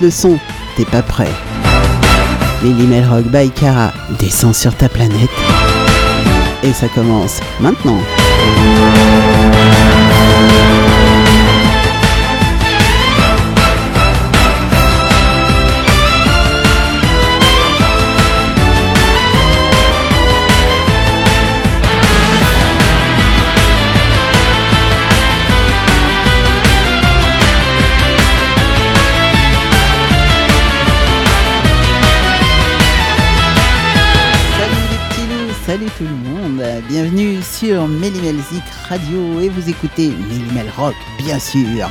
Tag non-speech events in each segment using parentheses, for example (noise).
le son, t'es pas prêt. Lily Melrock by Cara descend sur ta planète. Et ça commence maintenant. Sur Mélimelzik Radio et vous écoutez Mélimel Rock, bien sûr.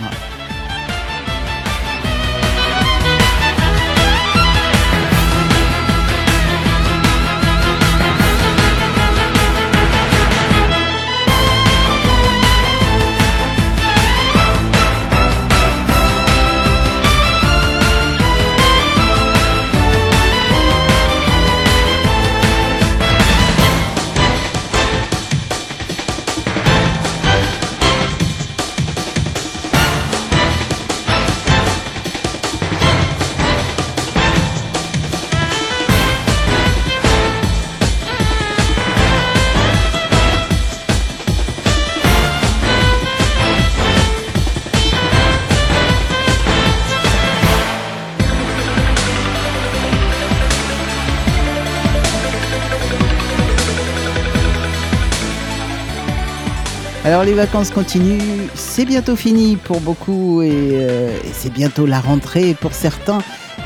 Alors les vacances continuent, c'est bientôt fini pour beaucoup et, euh, et c'est bientôt la rentrée pour certains.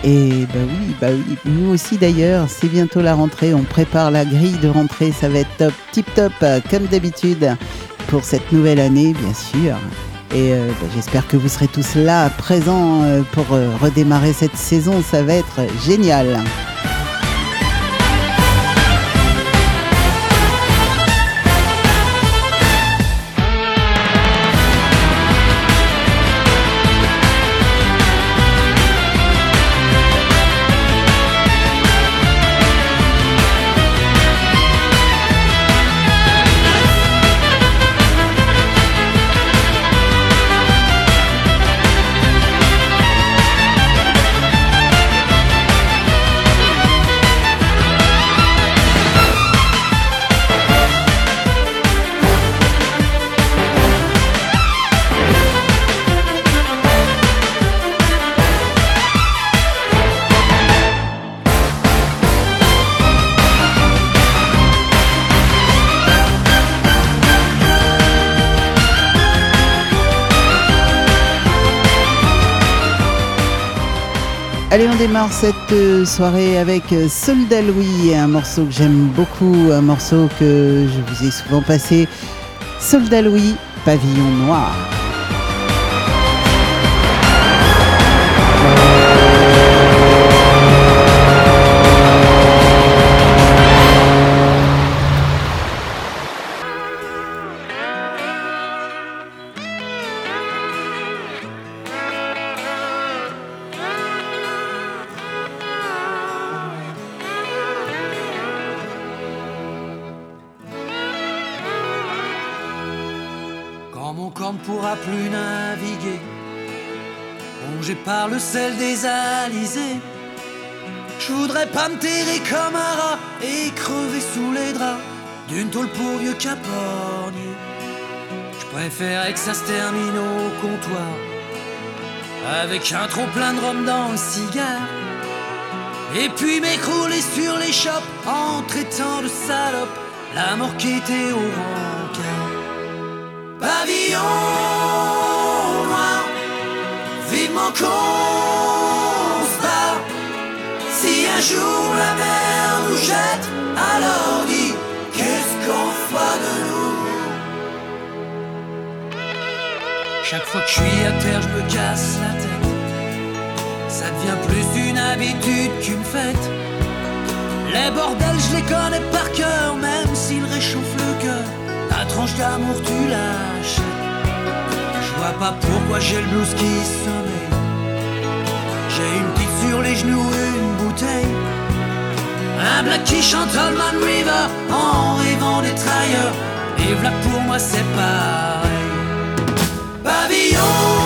Et bah oui, bah oui, nous aussi d'ailleurs, c'est bientôt la rentrée, on prépare la grille de rentrée, ça va être top, tip top, comme d'habitude, pour cette nouvelle année bien sûr. Et euh, bah, j'espère que vous serez tous là, présents euh, pour redémarrer cette saison, ça va être génial. Démarre cette euh, soirée avec euh, Soldat Louis, un morceau que j'aime beaucoup, un morceau que je vous ai souvent passé. Soldat Louis, Pavillon Noir. Pourra plus naviguer, rongé par le sel des alizés, je voudrais pas me terrer comme un rat et crever sous les draps d'une tôle pour vieux capornier. Je préférerais que ça se termine au comptoir, avec un trop plein de rhum dans le cigare. Et puis m'écrouler sur les chopes en traitant de salope la mort qui était au rencard. Vivement qu'on se bat. Si un jour la mer nous jette, alors dis qu'est-ce qu'on fera de nous Chaque fois que je suis à terre, je me casse la tête. Ça devient plus une habitude qu'une fête. Les bordels, je les connais par cœur, même s'ils réchauffent le cœur. Ta tranche d'amour, tu lâches. Vois pas pourquoi j'ai le blues qui sommeille. J'ai une petite sur les genoux, une bouteille. Un black qui chante Allman River en rêvant des trailleurs. Et voilà pour moi, c'est pareil. Pavillon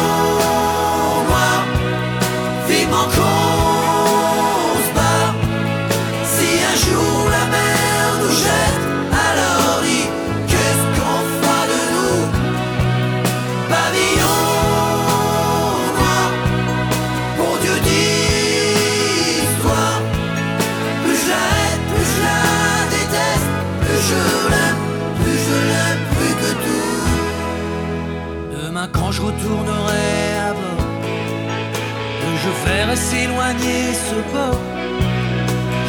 faire s'éloigner ce port.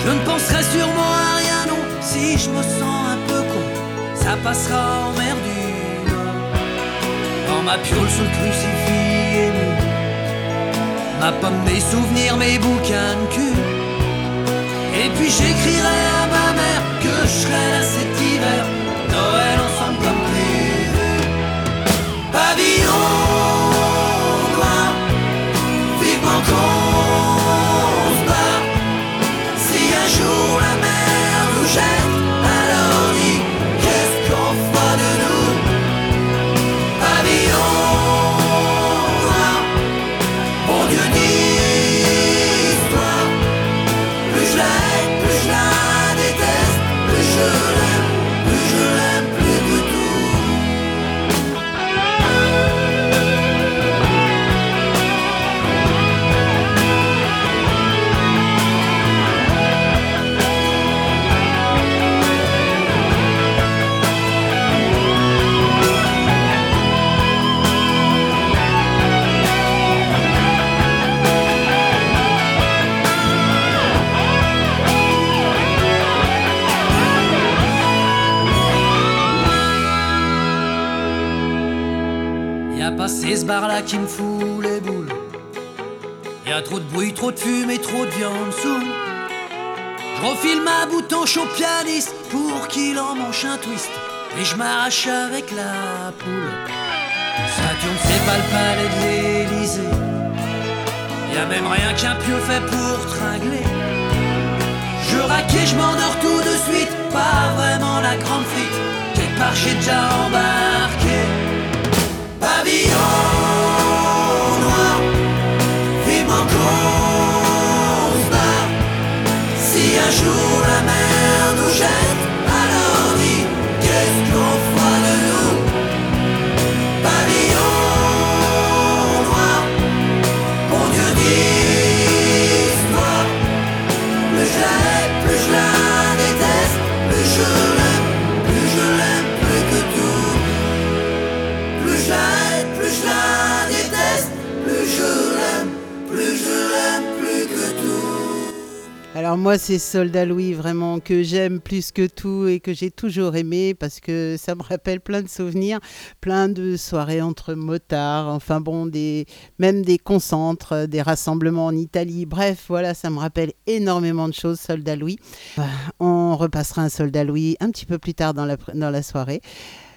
Je ne penserai sûrement à rien, non, si je me sens un peu con, ça passera en mer du Nord. Dans ma piole sous le crucifix ma pomme, mes souvenirs, mes bouquins de cul. Et puis j'écrirai à ma mère que je serai là cet hiver, Passé ce bar là qui me fout les boules. Y a trop de bruit, trop de fumée, trop de viande saoule. Je refile ma bouton au pianiste pour qu'il en mange un twist. Et je m'arrache avec la poule. Saturne, c'est pas le palais de l'Élysée. Y a même rien qu'un pieu fait pour tringler. Je raque et je m'endors tout de suite. Pas vraiment la grande frite. Quelque part j'ai déjà embarqué. Pavillon Moi, c'est Soldat Louis, vraiment, que j'aime plus que tout et que j'ai toujours aimé parce que ça me rappelle plein de souvenirs, plein de soirées entre motards, enfin bon, même des concentres, des rassemblements en Italie. Bref, voilà, ça me rappelle énormément de choses, Soldat Louis. Euh, On repassera un Soldat Louis un petit peu plus tard dans la, dans la soirée.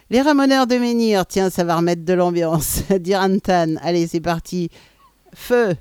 Les Ramoneurs de Menhir, tiens, ça va remettre de l'ambiance. (laughs) Dirantan, allez, c'est parti. Feu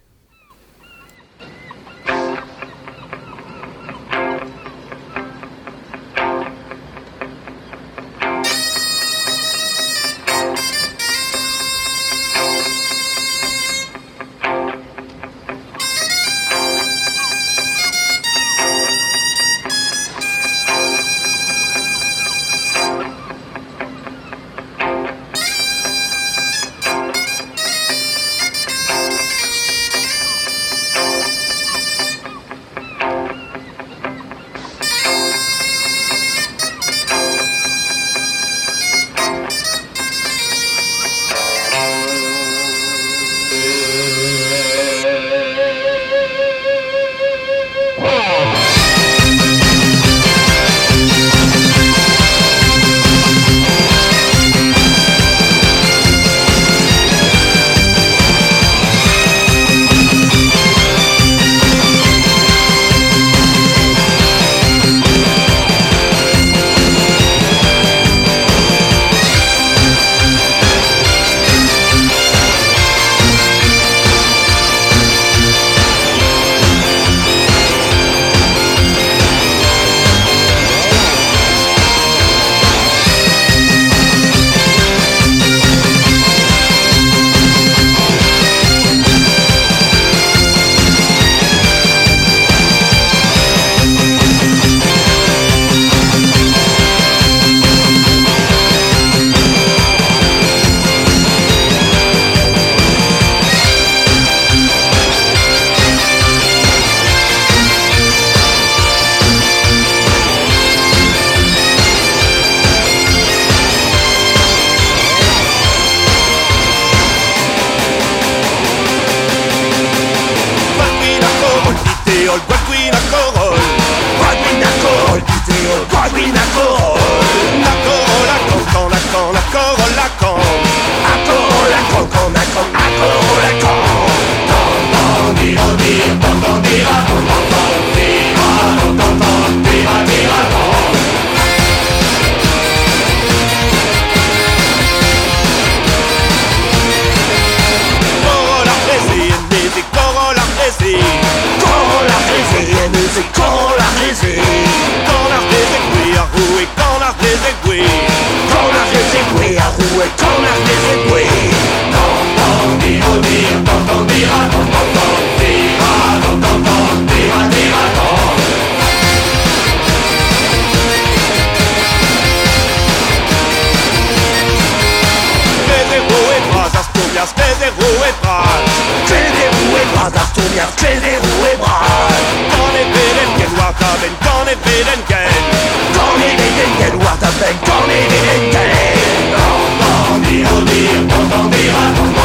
see. radar tournière, Chelero et Braille Corne veden, gel warta ben, corne veden, gel Corne veden, gel warta ben, corne veden, gel Entendez, entendez, entendez, entendez.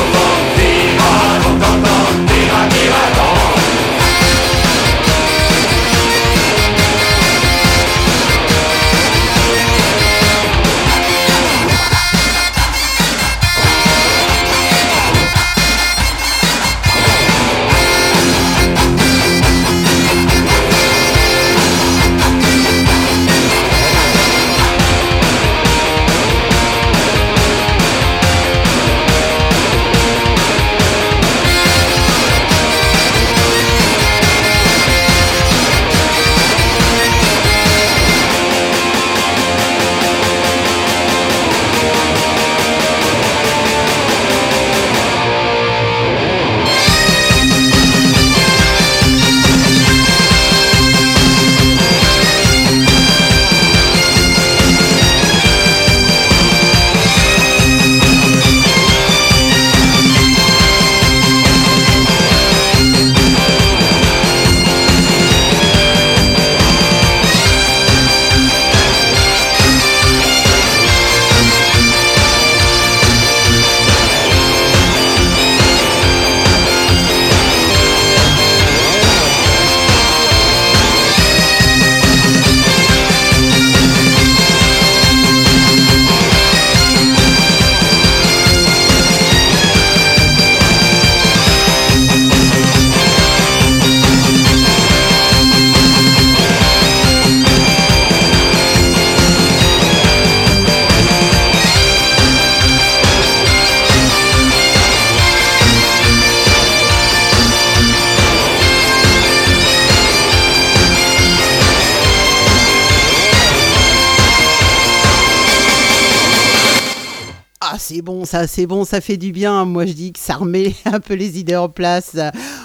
C'est bon, ça fait du bien. Moi, je dis que ça remet (laughs) un peu les idées en place.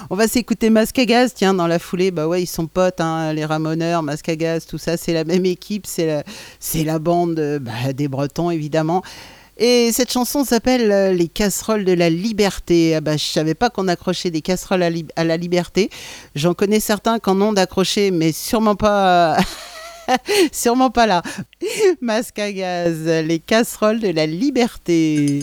On va s'écouter Mascagaz, tiens, dans la foulée. Bah ouais, ils sont potes, hein, les Ramoneurs, Mascagaz, tout ça, c'est la même équipe, c'est la, la bande bah, des Bretons, évidemment. Et cette chanson s'appelle euh, Les casseroles de la liberté. Ah bah, je savais pas qu'on accrochait des casseroles à, à la liberté. J'en connais certains qui en ont d'accrocher, mais sûrement pas (laughs) (laughs) Sûrement pas là. Masque à gaz, les casseroles de la liberté.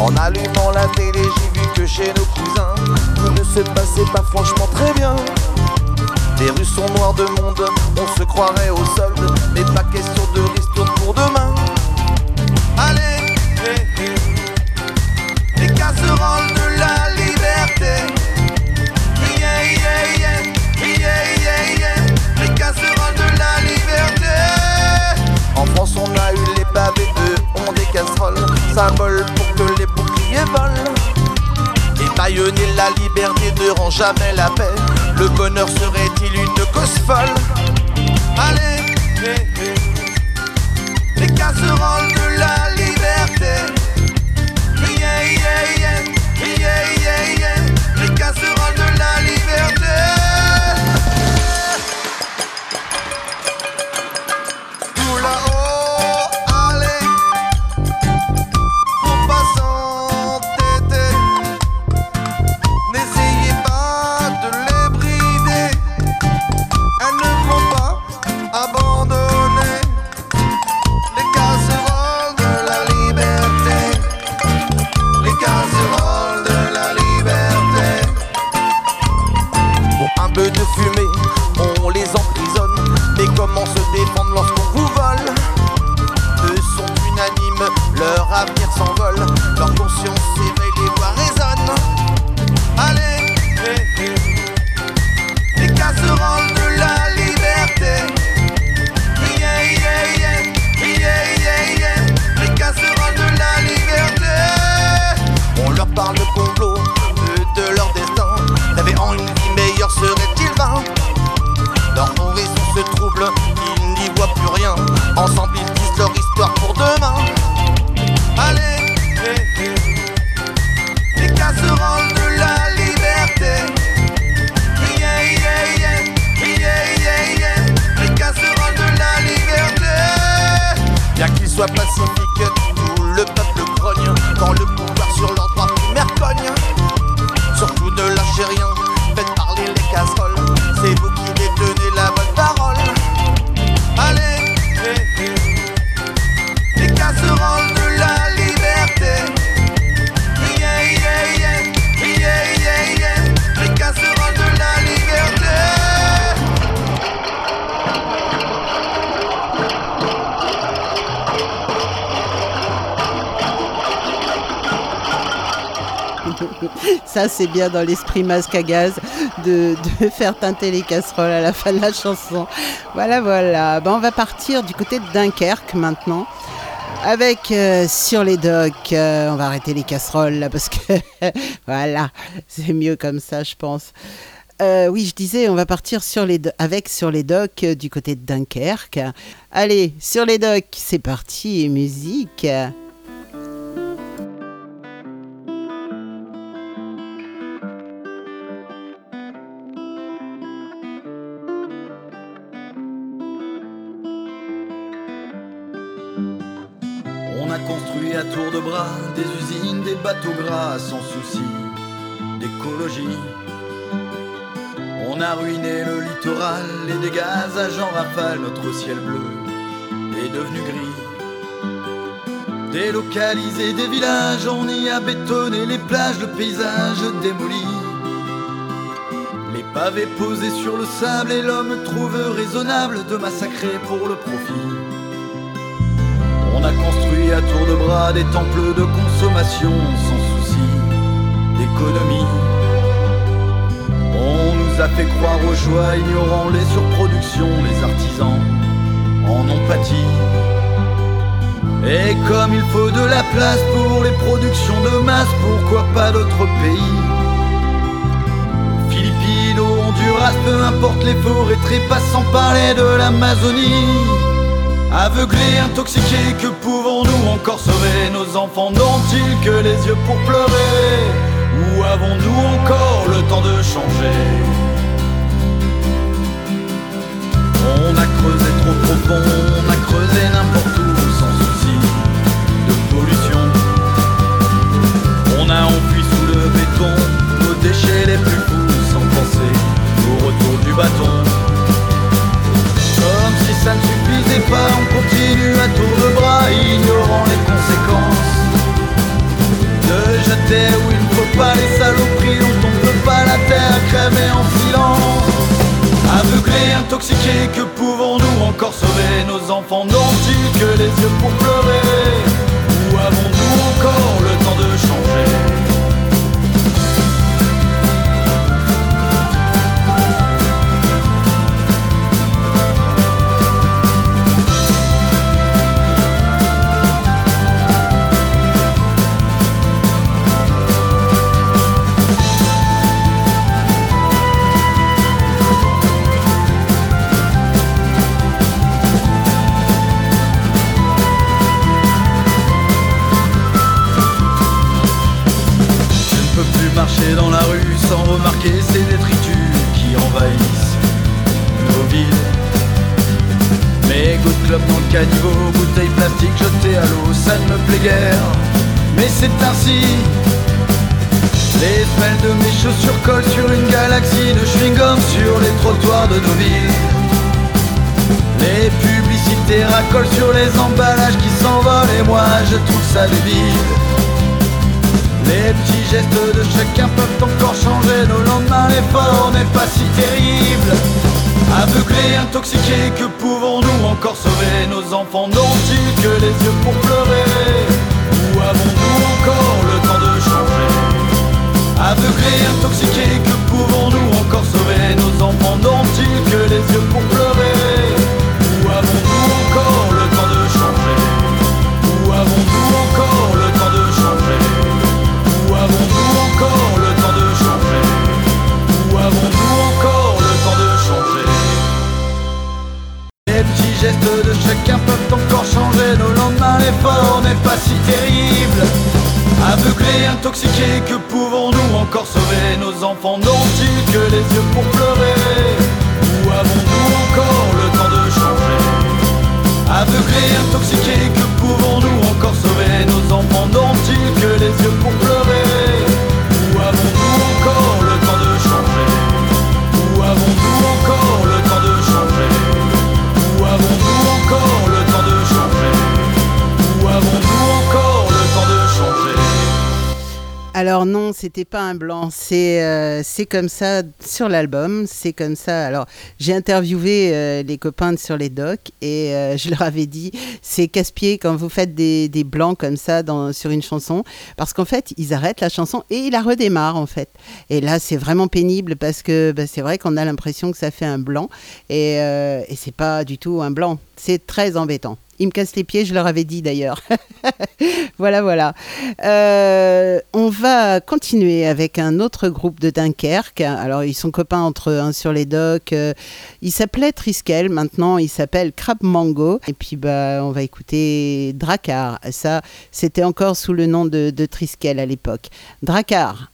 En allumant la télé, j'ai vu que chez nos cousins se passait pas franchement très bien. Les rues sont noires de monde, on se croirait au solde, mais pas question de ristourne pour demain. Allez, les casseroles de la liberté. Les casseroles de la liberté. En France, on a eu les pavés, eux ont des casseroles, symbole la liberté ne rend jamais la paix. Le bonheur serait-il une cause folle? Allez, les casseroles de la liberté. Yeah, yeah, yeah. Les casseroles de la liberté. C'est bien dans l'esprit masque à gaz de, (laughs) faire teinter les casseroles à la fin de la chanson. Voilà, voilà. Ben, on va partir du côté de Dunkerque maintenant. Avec euh, sur les docks, euh, on va arrêter les casseroles là parce que (laughs) voilà, c'est mieux comme ça, je pense. Euh, oui, je disais, on va partir avec sur les docks du côté de Dunkerque. Allez, sur les docks, c'est parti, musique. Des bateaux gras sans souci d'écologie. On a ruiné le littoral et des gazages en rafale, notre ciel bleu est devenu gris. Délocalisé des villages, on y a bétonné les plages, le paysage démoli. Les pavés posés sur le sable et l'homme trouve raisonnable de massacrer pour le profit. À tour de bras des temples de consommation sans souci d'économie. On nous a fait croire aux joies, ignorant les surproductions, les artisans en ont pâti. Et comme il faut de la place pour les productions de masse, pourquoi pas d'autres pays? Philippines, Honduras, peu importe les forêts trépas, sans parler de l'Amazonie. Aveuglés, intoxiqués, que pouvons-nous encore sauver Nos enfants n'ont-ils que les yeux pour pleurer Ou avons-nous encore le temps de changer On a creusé trop profond, on a creusé n'importe où sans souci de pollution. On a enfui sous le béton nos déchets les plus fous sans penser au retour du bâton. On continue à tour de bras, ignorant les conséquences. De jeter où il ne faut pas les saloperies on peut pas la terre crèver en silence. Aveuglés, intoxiqués, que pouvons-nous encore sauver? Nos enfants n'ont-ils que les yeux pour pleurer Ou avons-nous encore le temps de changer? Caniveau, bouteilles plastiques jetées à l'eau, ça ne me plaît guère. Mais c'est ainsi. Les semelles de mes chaussures collent sur une galaxie de chewing-gum sur les trottoirs de nos villes. Les publicités racolent sur les emballages qui s'envolent et moi je trouve ça débile. Les petits gestes de chacun peuvent encore changer nos lendemains, l'effort n'est pas si terrible. Aveuglés, intoxiqués, que encore sauver Nos enfants n'ont-ils que les yeux pour pleurer. Ou avons-nous encore le temps de changer? Aveuglés, intoxiqués, que pouvons-nous encore sauver Nos enfants n'ont-ils que les yeux pour pleurer? Aveuglés, intoxiqués, que pouvons-nous encore sauver Nos enfants n'ont-ils que les yeux pour pleurer? Ou avons-nous encore le temps de changer? Aveuglés, intoxiqués, pas un blanc. C'est euh, c'est comme ça sur l'album. C'est comme ça. Alors, j'ai interviewé euh, les copains de sur les docs et euh, (laughs) je leur avais dit c'est casse-pied quand vous faites des, des blancs comme ça dans, sur une chanson parce qu'en fait, ils arrêtent la chanson et ils la redémarrent en fait. Et là, c'est vraiment pénible parce que bah, c'est vrai qu'on a l'impression que ça fait un blanc et, et c'est pas du tout un blanc. C'est très embêtant. Ils me cassent les pieds, je leur avais dit d'ailleurs. (laughs) voilà, voilà. Euh, on va continuer avec un autre groupe de Dunkerque. Alors, ils sont copains entre eux sur les docks. Euh, il s'appelait Triskel, maintenant il s'appelle Crab Mango. Et puis, bah, on va écouter Dracar. Ça, c'était encore sous le nom de, de Triskel à l'époque. Dracar.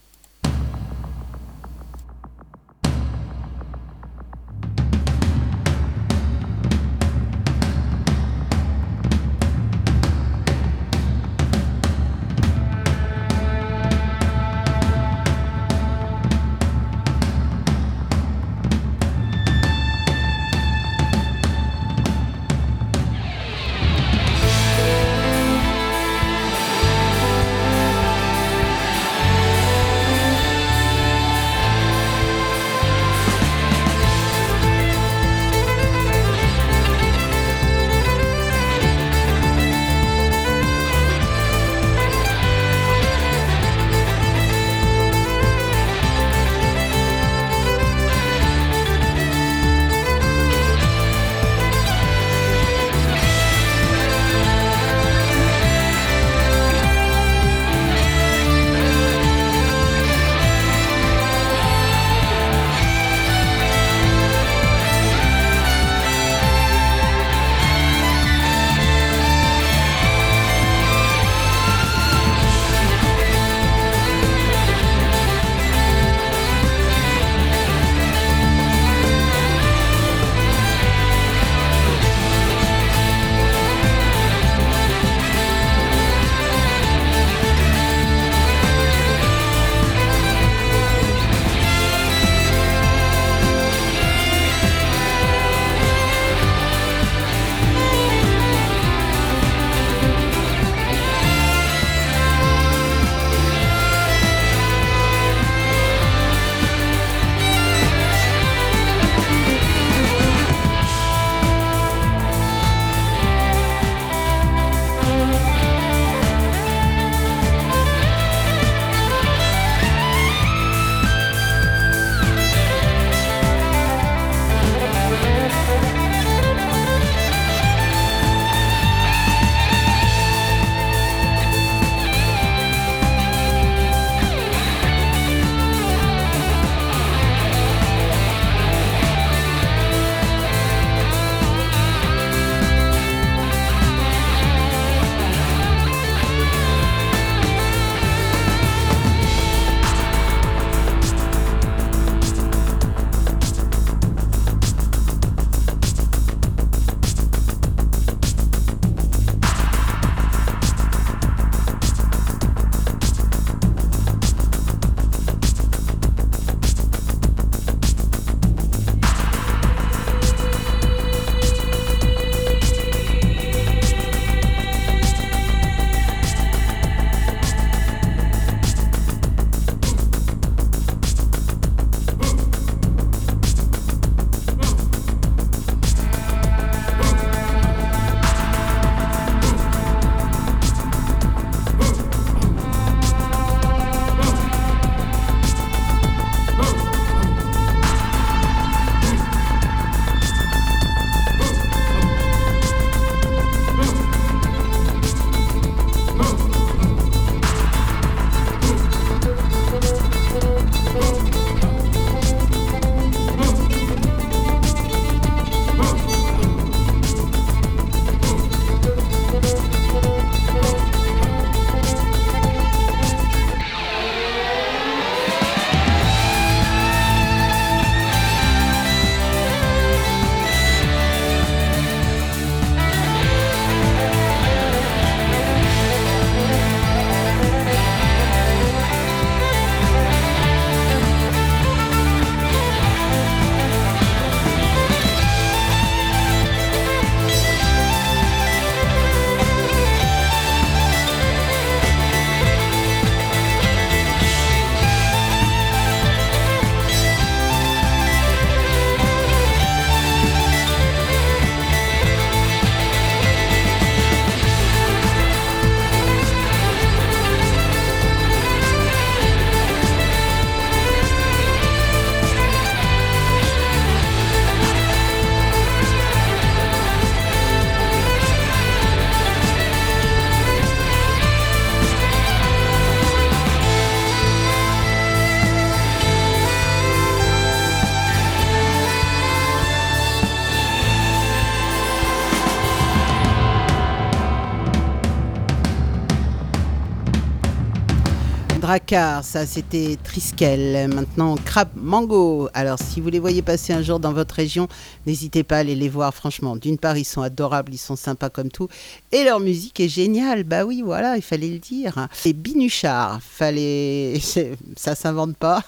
Ça c'était Triskel. Maintenant, Crab Mango. Alors, si vous les voyez passer un jour dans votre région, n'hésitez pas à aller les voir, franchement. D'une part, ils sont adorables, ils sont sympas comme tout. Et leur musique est géniale. Bah oui, voilà, il fallait le dire. Et Binuchard, fallait. (laughs) Ça s'invente pas.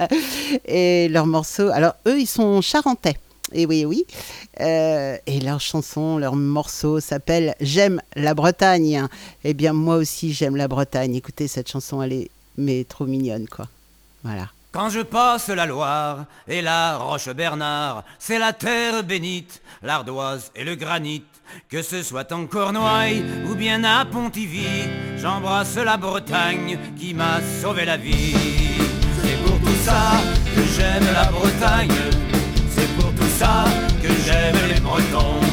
(laughs) Et leurs morceaux. Alors, eux, ils sont charentais. Et oui, oui. Euh, et leur chanson, leur morceau s'appelle J'aime la Bretagne. Eh bien, moi aussi, j'aime la Bretagne. Écoutez, cette chanson, elle est mais trop mignonne, quoi. Voilà. Quand je passe la Loire et la Roche Bernard, c'est la terre bénite, l'ardoise et le granit. Que ce soit en Cornouailles ou bien à Pontivy, j'embrasse la Bretagne qui m'a sauvé la vie. C'est pour tout ça que j'aime la Bretagne ça que j'aime les Bretons.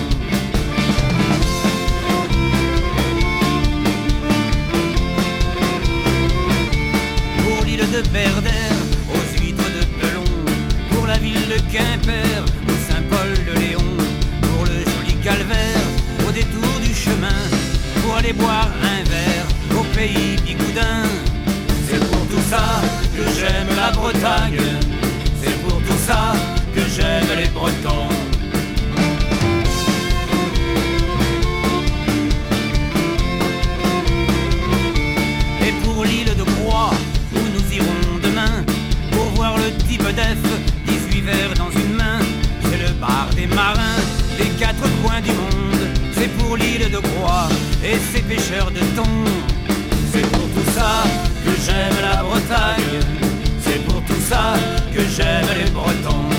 De Berdère, aux huîtres de Pelon, pour la ville de Quimper, au Saint-Paul de Léon, pour le joli calvaire, au détour du chemin, pour aller boire un verre au pays Bigoudin. C'est pour tout ça que j'aime la Bretagne, voir le type d'Ef, 18 verres dans une main, c'est le bar des marins, des quatre coins du monde. C'est pour l'île de Croix et ses pêcheurs de thon. C'est pour tout ça que j'aime la Bretagne. C'est pour tout ça que j'aime les Bretons.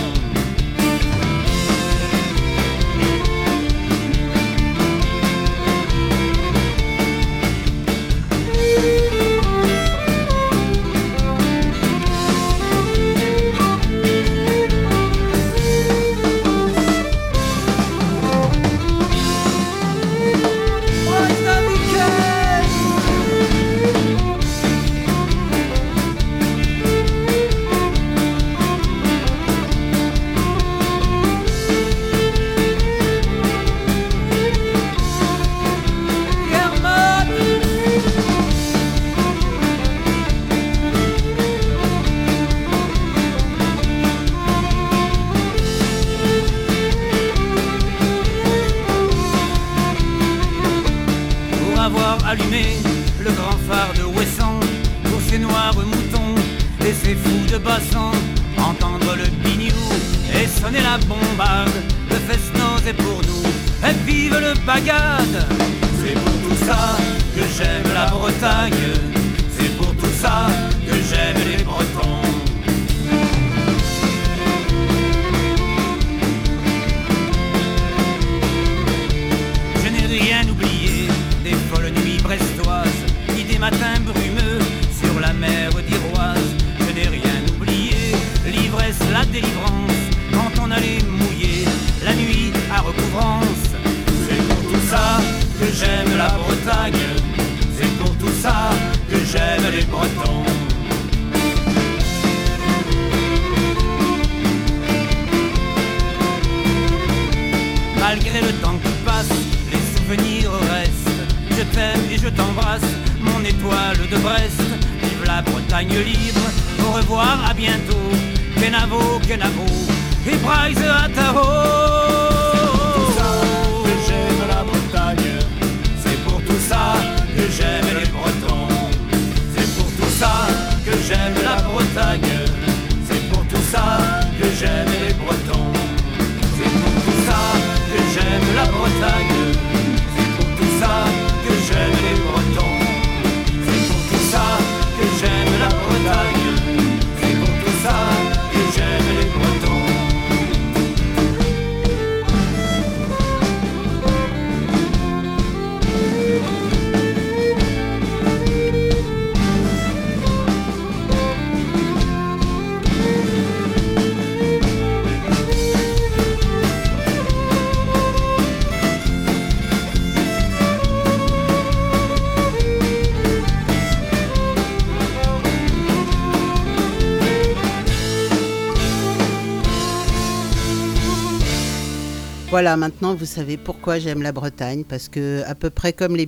Voilà, maintenant vous savez pourquoi j'aime la Bretagne, parce que à peu près comme les,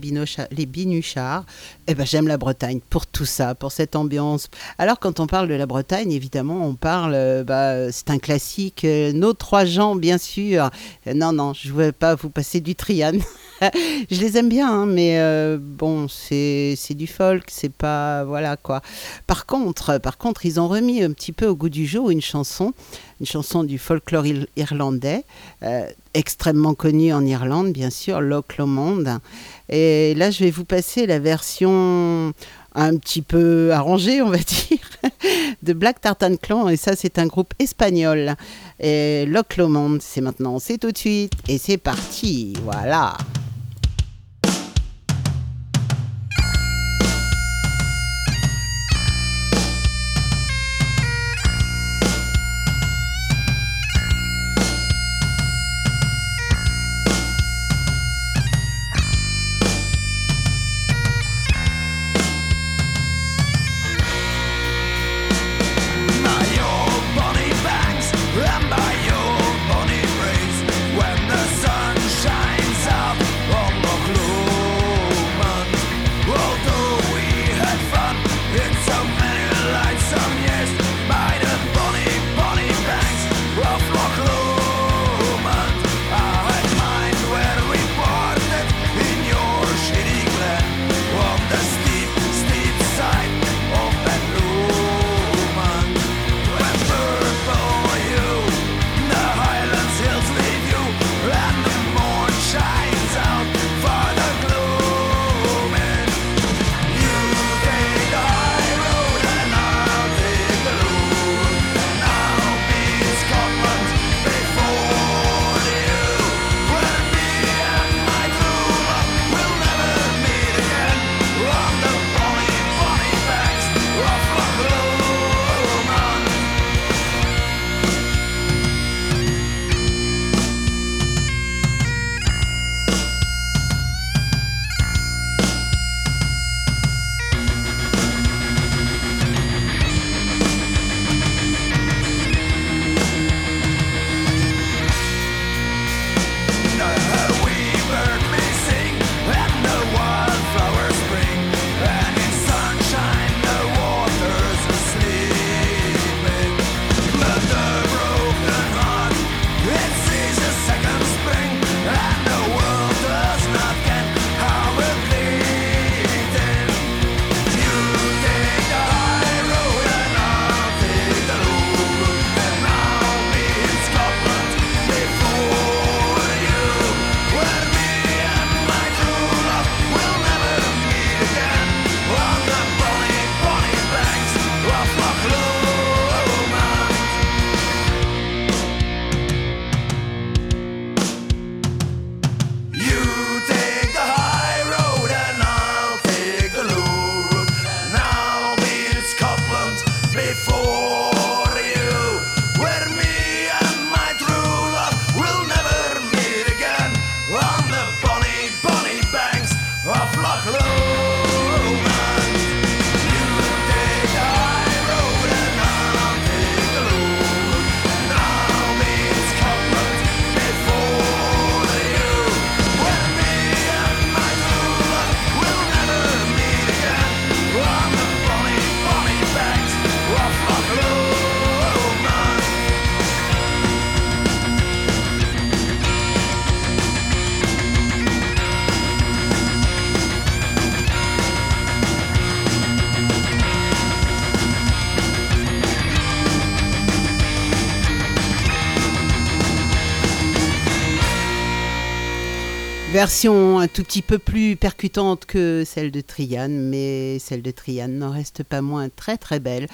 les binuchards, eh ben, j'aime la Bretagne pour tout ça, pour cette ambiance. Alors quand on parle de la Bretagne, évidemment, on parle, euh, bah, c'est un classique, euh, nos trois gens, bien sûr. Euh, non, non, je ne veux pas vous passer du Trian. (laughs) je les aime bien, hein, mais bon, c'est du folk, c'est pas, voilà quoi. Par contre, par contre, ils ont remis un petit peu au goût du jour une chanson une chanson du folklore irlandais, euh, extrêmement connue en Irlande, bien sûr, Loch Lomond. Et là, je vais vous passer la version un petit peu arrangée, on va (laughs) dire, de Black Tartan Clan. Et ça, c'est un groupe espagnol. Et Loch Lomond, c'est maintenant, c'est tout de suite. Et c'est parti, voilà. Version un tout petit peu plus percutante que celle de Trian, mais celle de Trian n'en reste pas moins très très belle,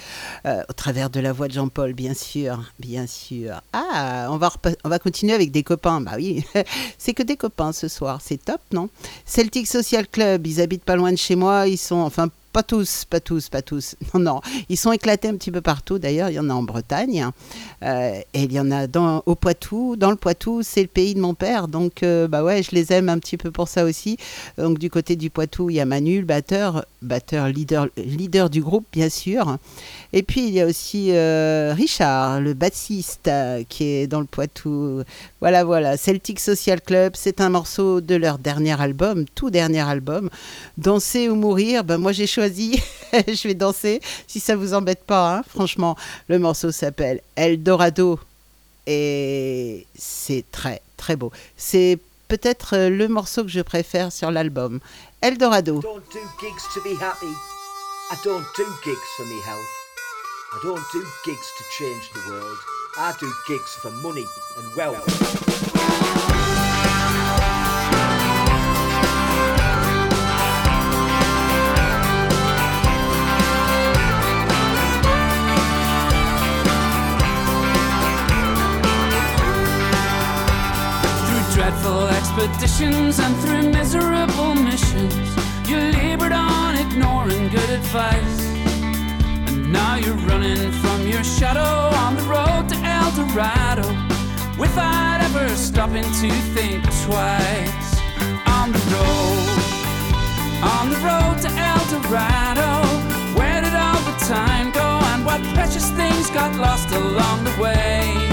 euh, au travers de la voix de Jean-Paul, bien sûr, bien sûr. Ah, on va, on va continuer avec des copains, bah oui, (laughs) c'est que des copains ce soir, c'est top, non? Celtic Social Club, ils habitent pas loin de chez moi, ils sont, enfin pas tous, pas tous, pas tous. (laughs) Non, non. Ils sont éclatés un petit peu partout. D'ailleurs, il y en a en Bretagne. Euh, et il y en a dans, au Poitou. Dans le Poitou, c'est le pays de mon père. Donc, euh, bah ouais, je les aime un petit peu pour ça aussi. Donc, du côté du Poitou, il y a Manu, le batteur. batteur leader, leader du groupe, bien sûr. Et puis il y a aussi euh, Richard, le bassiste, euh, qui est dans le Poitou. Voilà, voilà. Celtic Social Club, c'est un morceau de leur dernier album, tout dernier album. Danser ou mourir, ben moi j'ai choisi, (laughs) je vais danser, si ça vous embête pas, hein. franchement. Le morceau s'appelle Eldorado et c'est très très beau. C'est peut-être euh, le morceau que je préfère sur l'album. Eldorado. I don't do gigs to change the world. I do gigs for money and wealth. Expeditions and through miserable missions, you labored on ignoring good advice. And now you're running from your shadow on the road to El Dorado without ever stopping to think twice. On the road, on the road to El Dorado, where did all the time go and what precious things got lost along the way?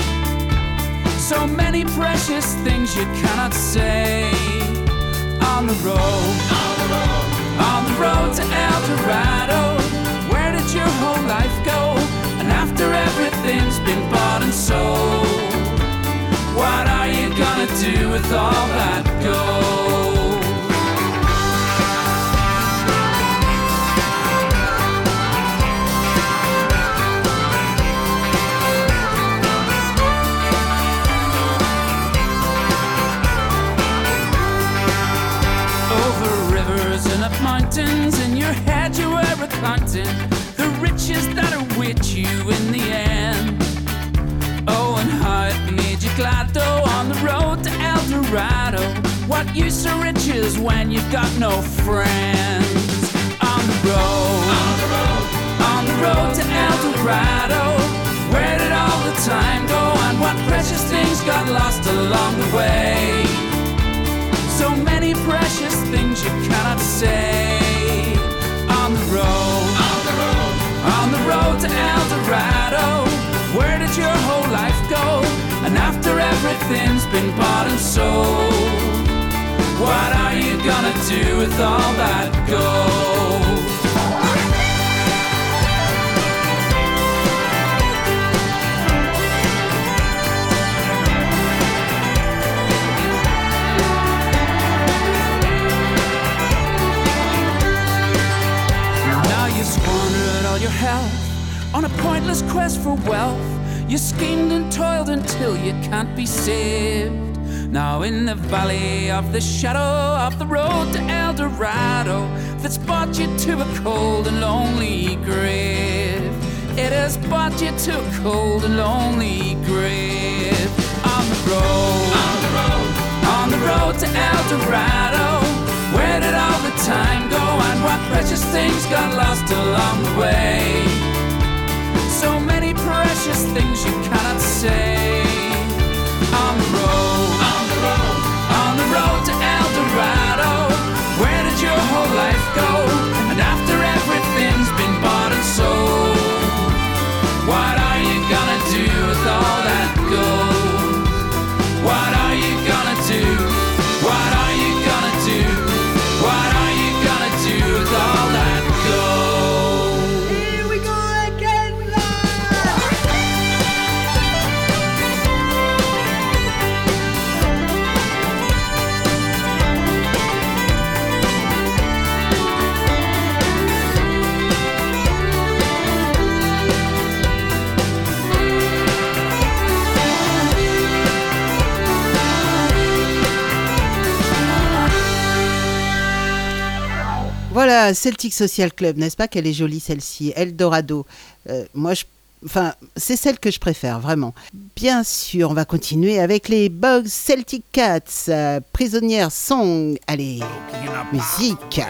So many precious things you cannot say. On the road, on the road, on the road to El Dorado. Where did your whole life go? And after everything's been bought and sold, what are you gonna do with all that mountains. In your head, you were recounting the riches that await you in the end. Oh, and it made you glad though on the road to El Dorado. What use are riches when you've got no friends? On the road, on the road, on the road to El Dorado. Where did all the time go and what precious things got lost along the way? So many precious things you cannot say. On the road, on the road, on the road to El Dorado. Where did your whole life go? And after everything's been bought and sold, what are you gonna do with all that gold? Your health on a pointless quest for wealth. You schemed and toiled until you can't be saved. Now in the valley of the shadow of the road to El Dorado, that's brought you to a cold and lonely grave. It has brought you to a cold and lonely grave. On the road, on the road, on the road to El Dorado. Where did all the time precious things got lost along the way? So many precious things you cannot say. On the road, on the road, on the road to El Dorado. Where did your whole life go? Voilà, Celtic Social Club, n'est-ce pas qu'elle est jolie celle-ci Eldorado. Euh, moi, je, enfin, c'est celle que je préfère, vraiment. Bien sûr, on va continuer avec les Bugs Celtic Cats, euh, Prisonnière Song. Allez, musique.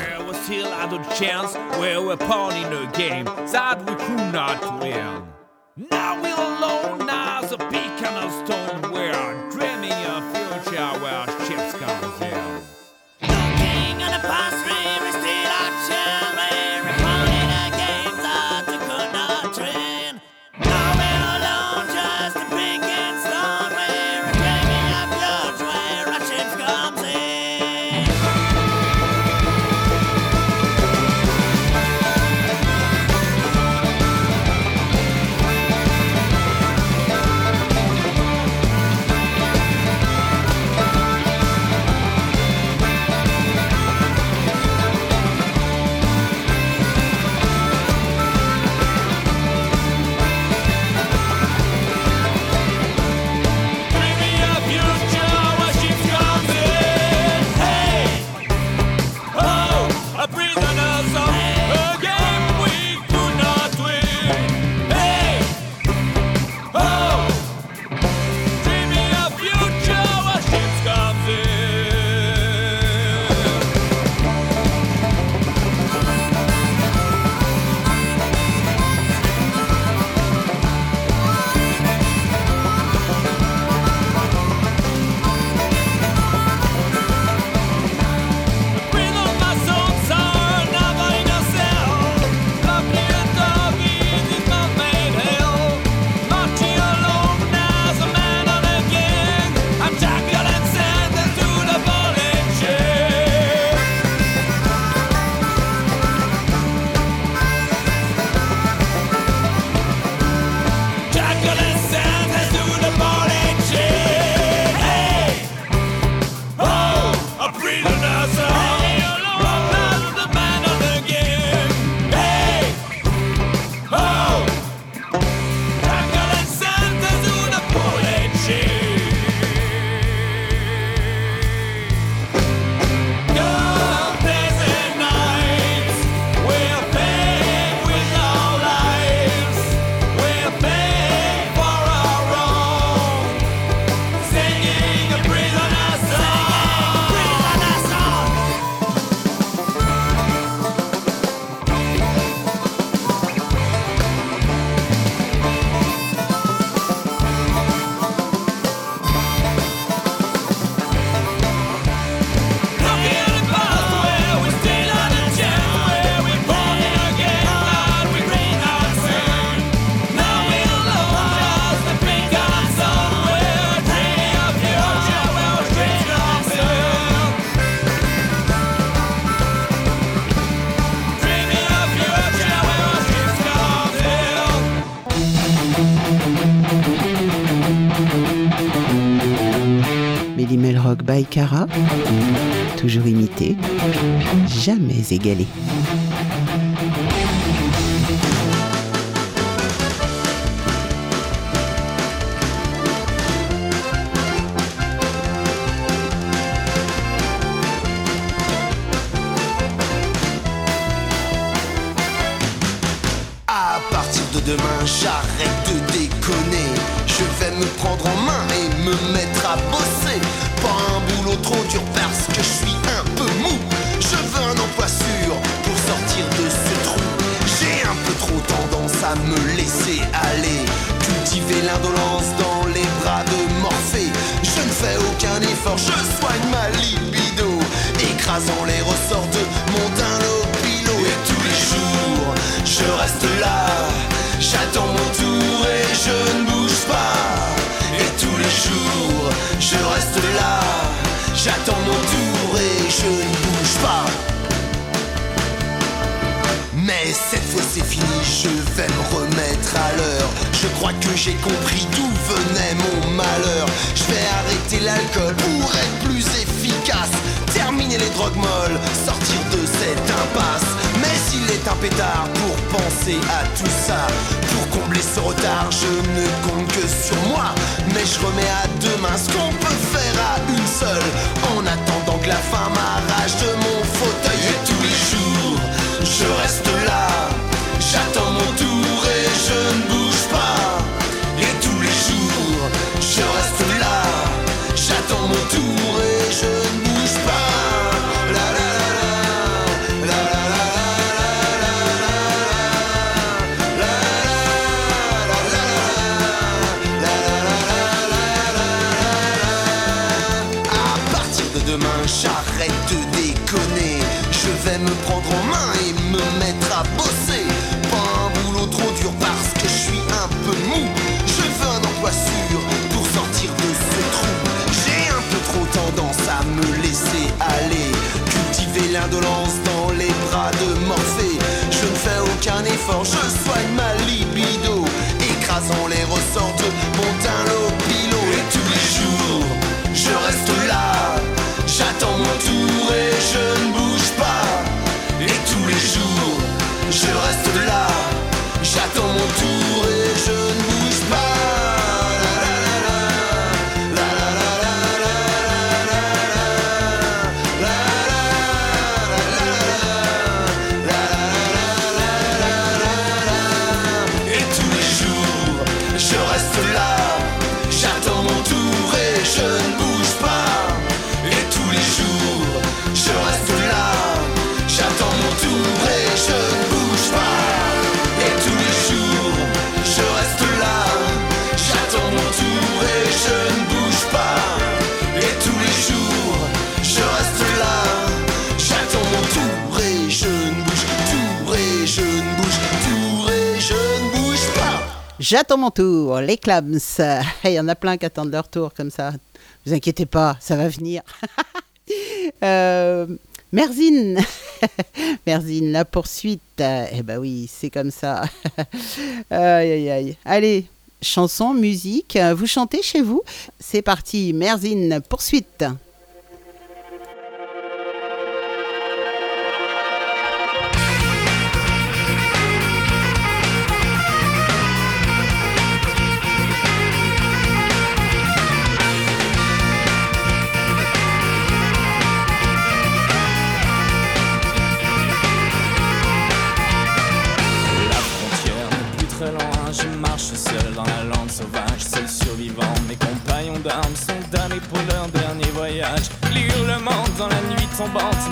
Cara, toujours imité, jamais égalé. J'attends mon tour, les clams. (laughs) Il y en a plein qui attendent leur tour comme ça. Vous inquiétez pas, ça va venir. (laughs) Euh, Merzine, (laughs) Merzine, la poursuite. Eh ben oui, c'est comme ça. aïe, aïe, aïe. Allez, chanson, musique, vous chantez chez vous. C'est parti, Merzine, poursuite. voyage, lire le monde dans la nuit tombante,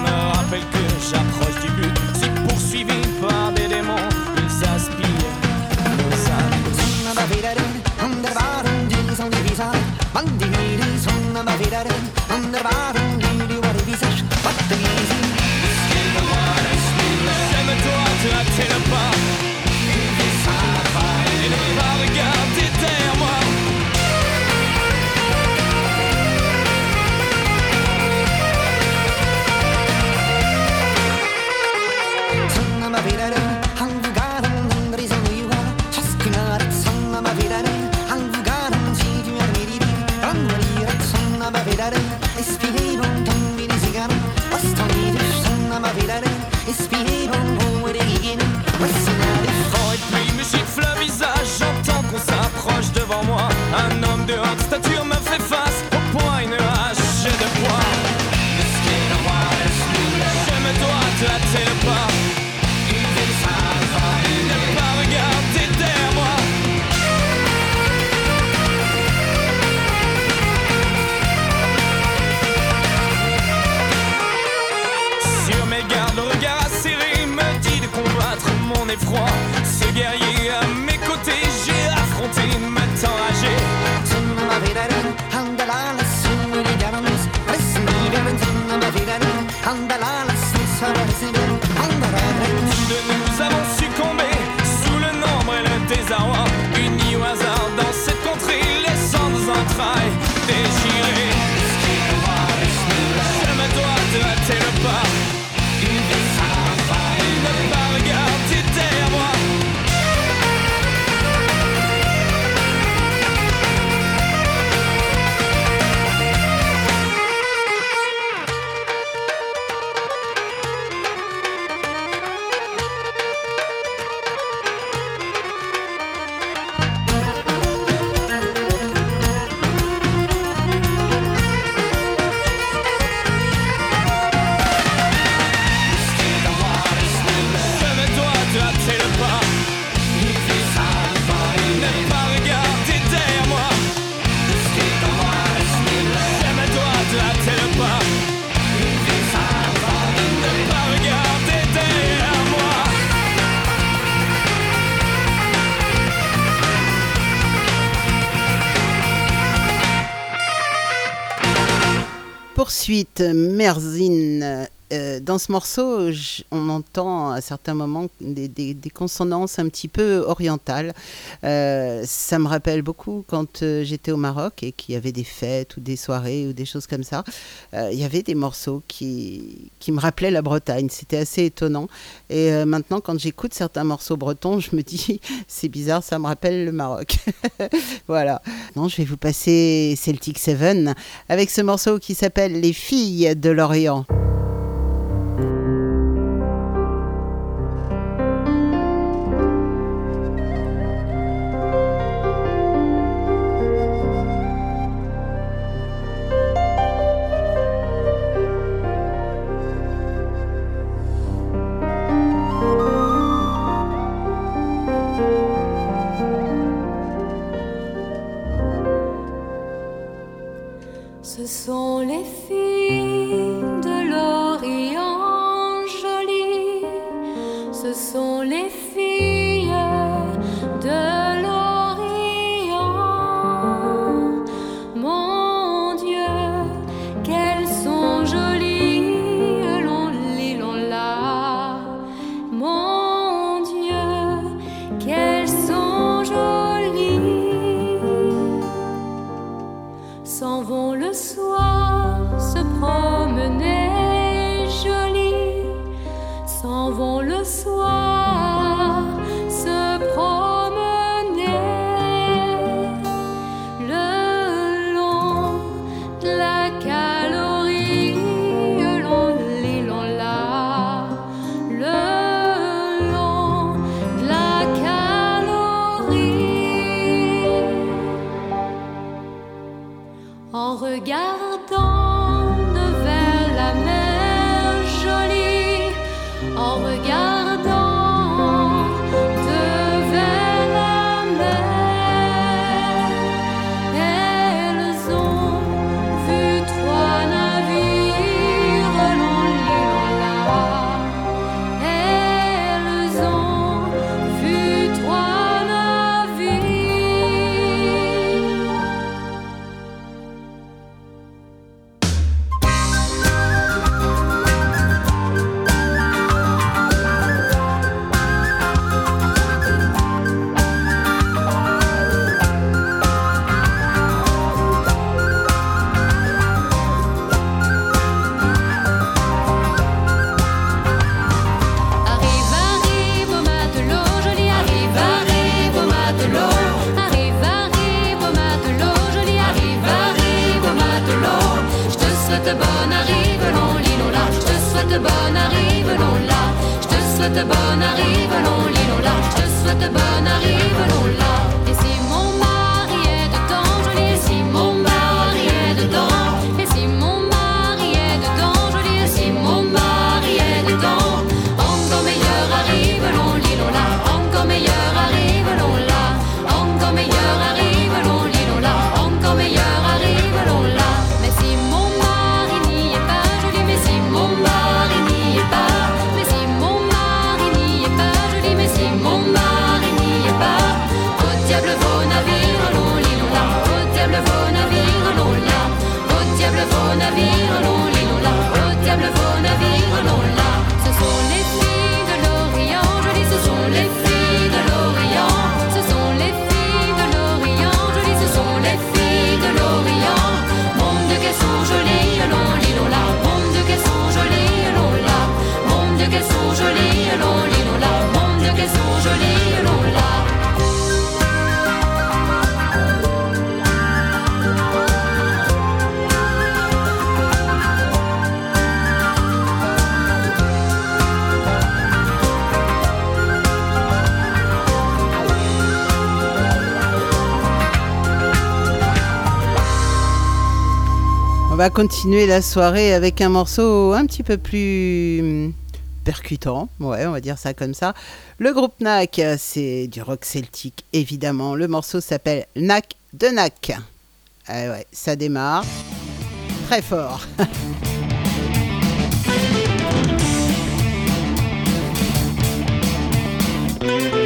идет статья Merzine euh, euh, dans ce morceau, on entend à certains moments des, des, consonances un petit peu orientales. Euh, ça me rappelle beaucoup quand euh, j'étais au Maroc et qu'il y avait des fêtes ou des soirées ou des choses comme ça. Il y avait des morceaux qui, qui me rappelaient la Bretagne. C'était assez étonnant. Et maintenant, quand j'écoute certains morceaux bretons, je me dis, (laughs) c'est bizarre, ça me rappelle le Maroc. (laughs) voilà. Non, je vais vous passer Celtic Seven avec ce morceau qui s'appelle Les filles de l'Orient. continuer la soirée avec un morceau un petit peu plus hmm, percutant, ouais, on va dire ça comme ça. Le groupe NAC, c'est du rock celtique évidemment. Le morceau s'appelle NAC de NAC. Ah ça démarre très fort. (laughs)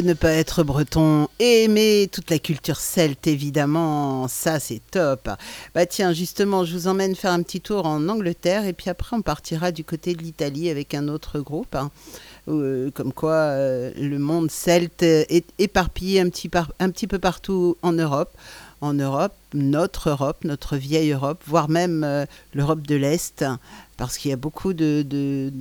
ne pas être breton et aimer toute la culture celte, évidemment Ça, c'est top. Bah tiens, justement, je vous emmène faire un petit tour en Angleterre et puis après, on partira du côté de l'Italie avec un autre groupe. hein. Euh, comme quoi, euh, le monde celte est éparpillé un petit, peu partout en Europe. En Europe, notre Europe, notre vieille Europe, voire même euh, l'Europe de l'Est, parce qu'il y a beaucoup de,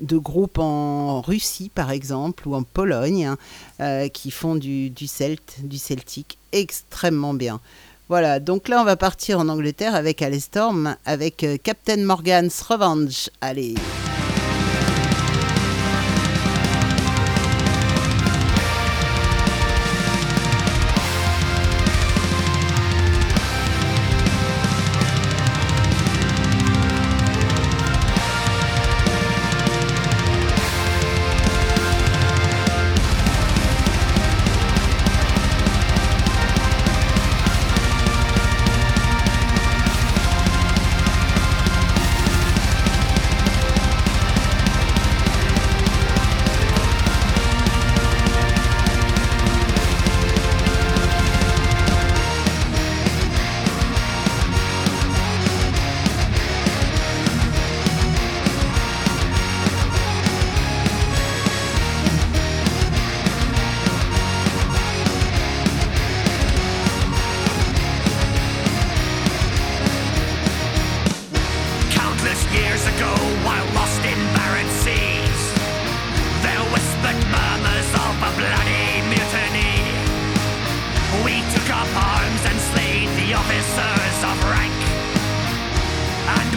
de groupes en Russie, par exemple, ou en Pologne, hein, euh, qui font du, du celte, du celtique extrêmement bien. Voilà, donc là, on va partir en Angleterre avec Alestorm, avec euh, Captain Morgan's Revenge. Allez.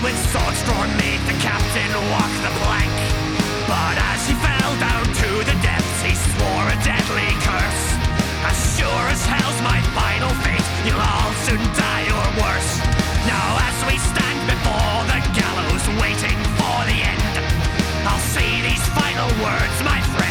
With swords drawn made the captain walk the plank. But as he fell down to the depths, he swore a deadly curse. As sure as hell's my final fate, you'll all soon die or worse. Now as we stand before the gallows waiting for the end, I'll say these final words, my friend.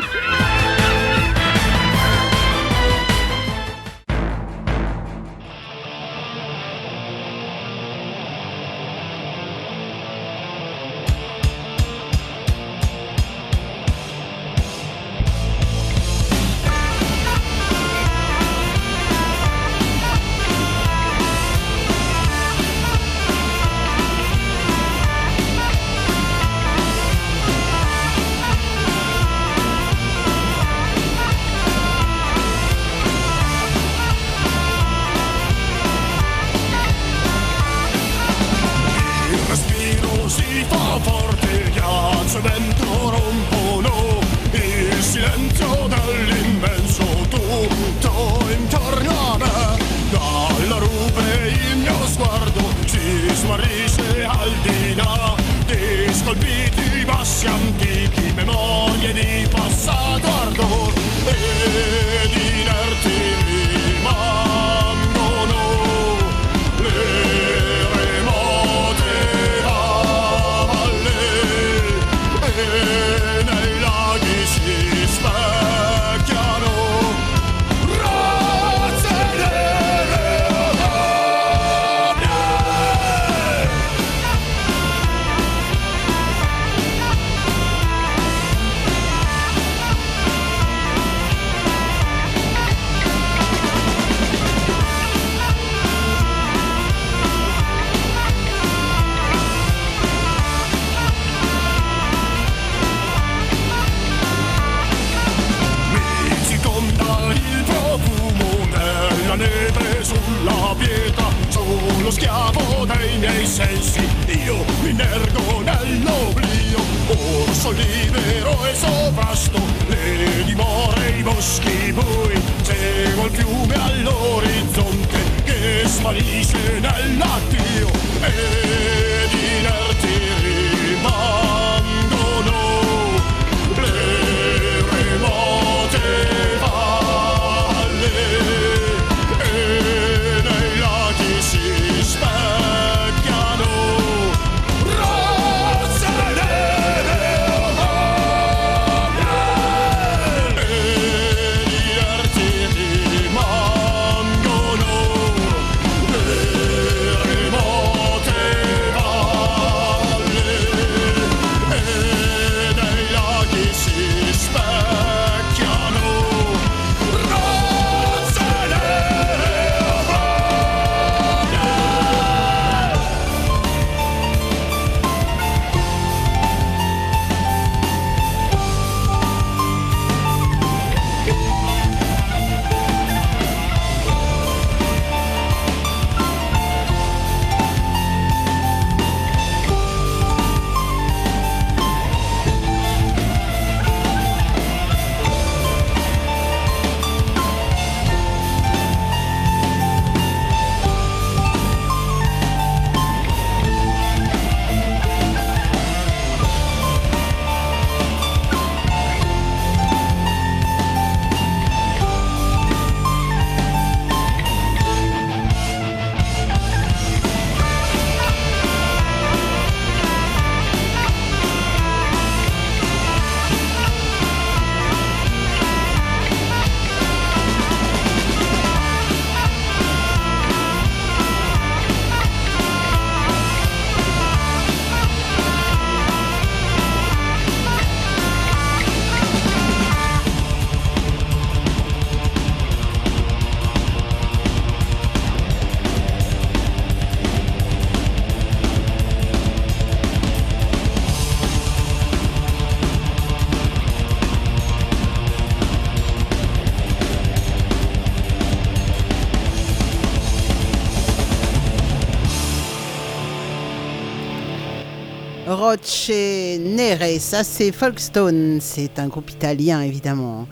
Roche Nere, ça c'est Folkstone, c'est un groupe italien évidemment.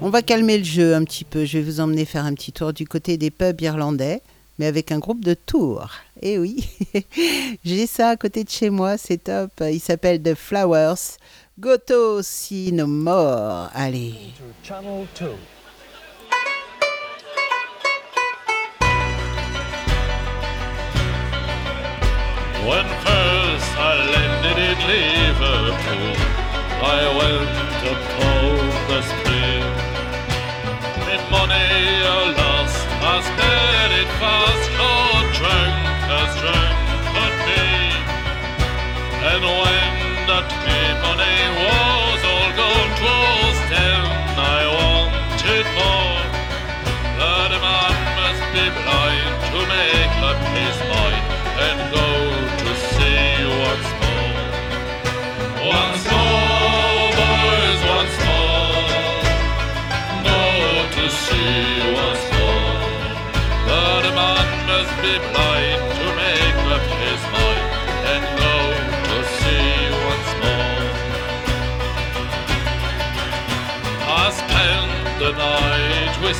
On va calmer le jeu un petit peu, je vais vous emmener faire un petit tour du côté des pubs irlandais, mais avec un groupe de tours. Et oui, (laughs) j'ai ça à côté de chez moi, c'est top. Il s'appelle The Flowers. Goto See No More. Allez. Channel 2. When first I landed in Liverpool, I went upon the spring. My money I lost, I spent it fast, no drunk as drunk could be. And when that me money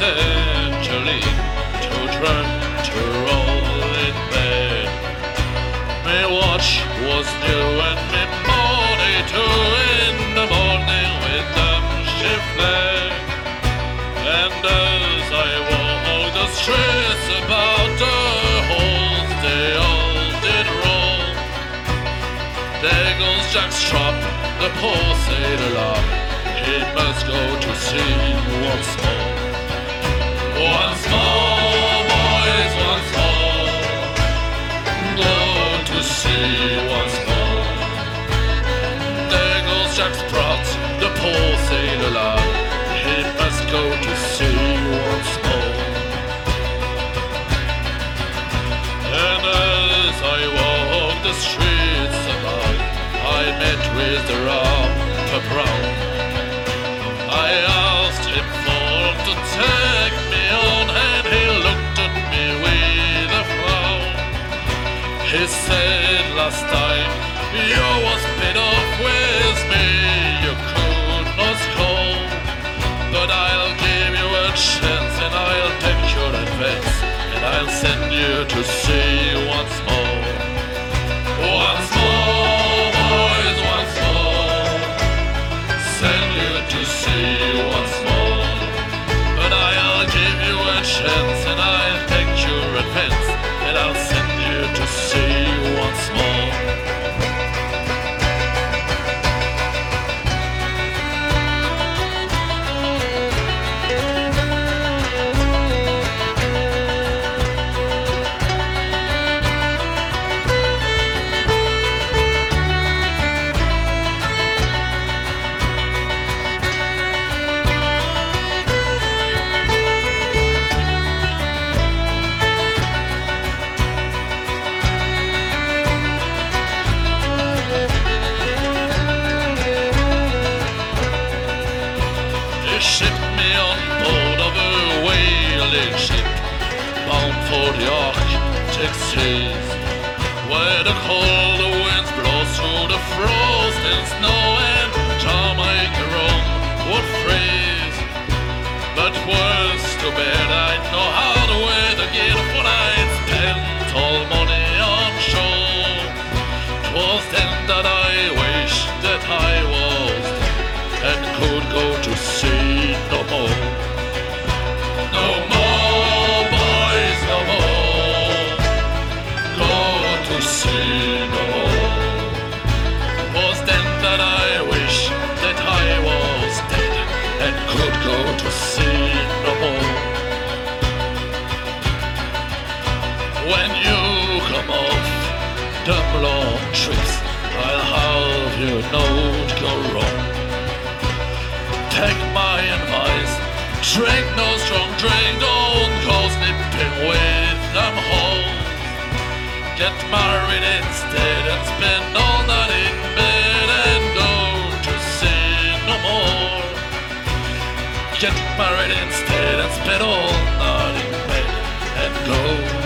Angeline, too drunk to roll in bed. My watch was new and my money too. In the morning with them she fled. And as I walked the streets about the halls, they all did roll. There goes Jack's trap, the poor sailor love. He must go to sea once more. Brown. I walk the streets above I met with the round the I asked him for to take He said last time you was paid off with me, you could not score. But I'll give you a chance and I'll take your advice and I'll send you to once. Once you not go wrong. Take my advice. Drink no strong drink, don't go snipping with them hoes. Get married instead and spend all night in bed and go to sea no more. Get married instead and spend all night in bed and go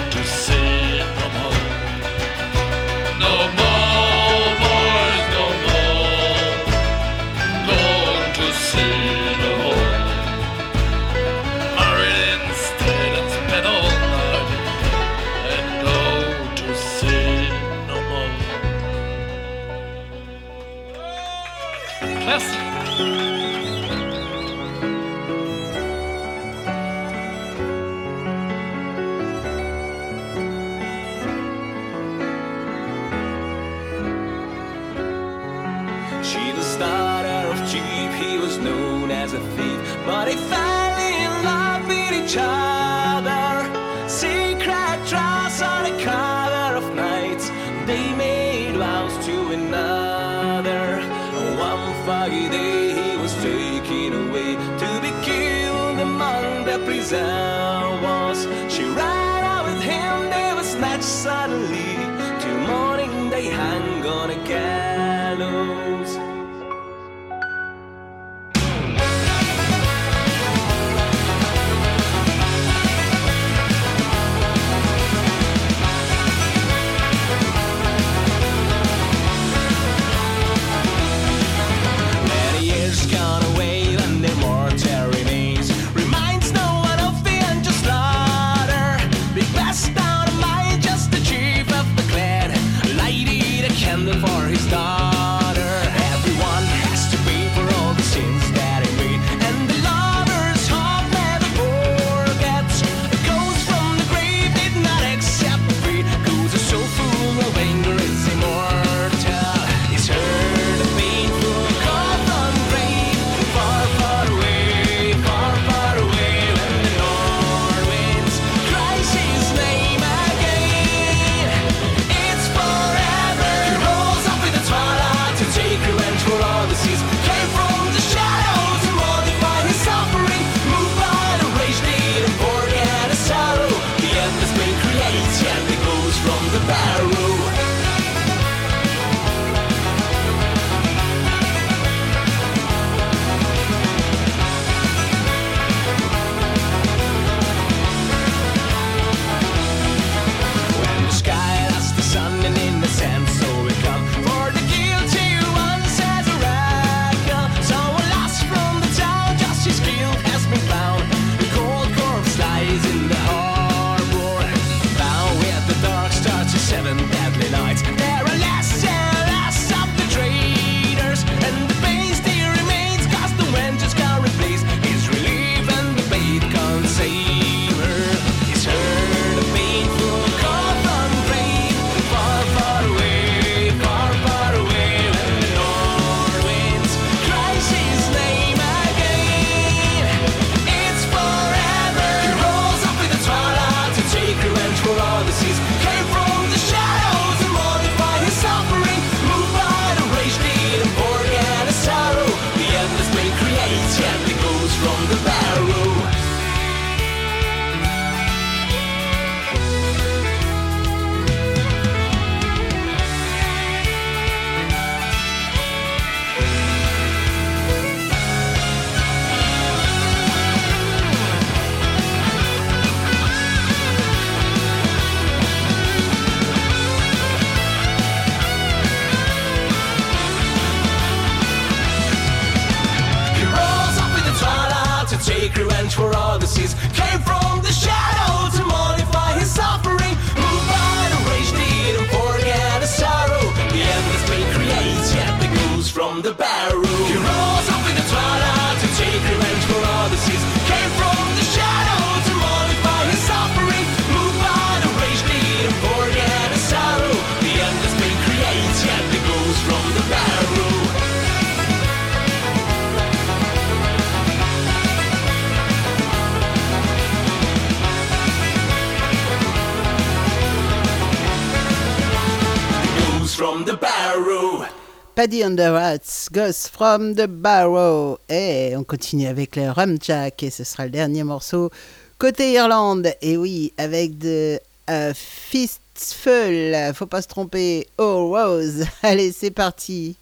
On the Rats Goes from the Barrow. Et on continue avec le Rumjack et ce sera le dernier morceau côté Irlande. Et oui, avec de euh, Fistful, faut pas se tromper. Oh Rose, (laughs) allez c'est parti.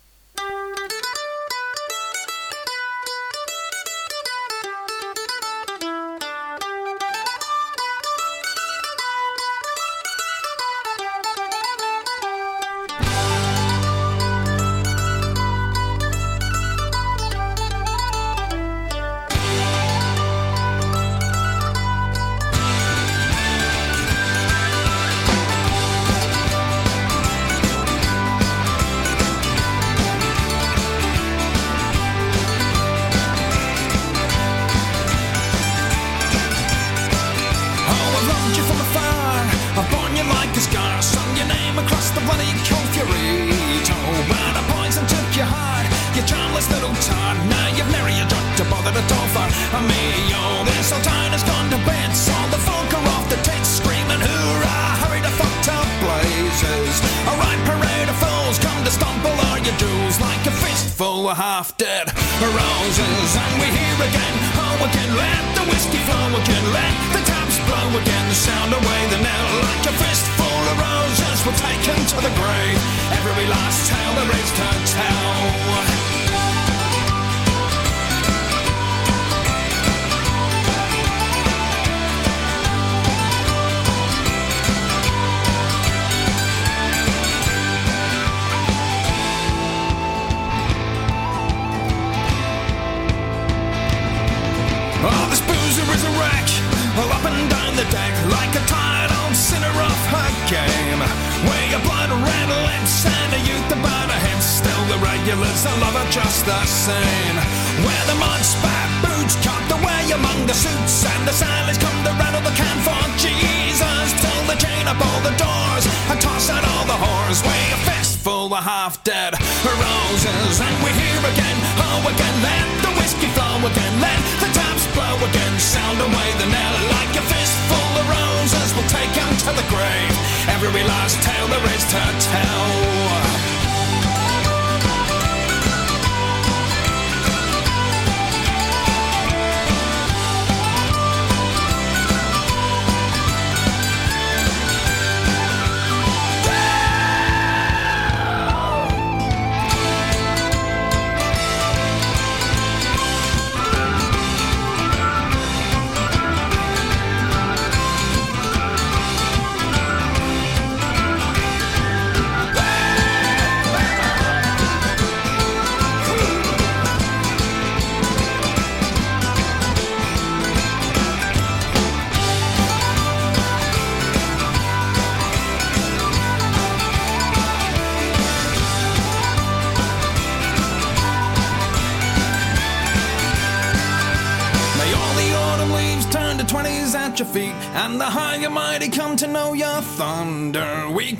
Every last tale there is to tell.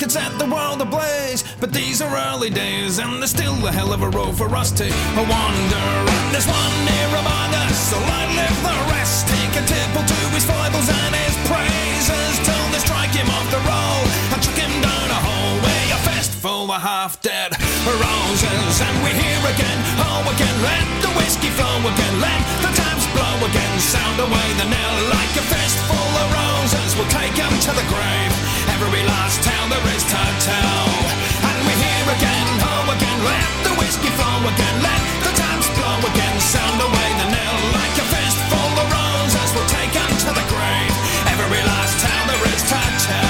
Could set the world ablaze, but these are early days, and there's still a hell of a road for us to wander. And there's one near among us, so I live the rest. Take a tipple to his foibles and his praises till they strike him off the roll and chuck him down a hole where your fistful of half dead roses. And we hear again, oh again, let the whiskey flow again, let the taps blow again, sound away the knell like a fistful of roses will take him to the grave. Every last tale there is to tell. And we hear again, oh again, let the whiskey flow again, let the taps blow again, sound away the knell like a fistful of roses will take him to the grave. Every last tale there is to tell.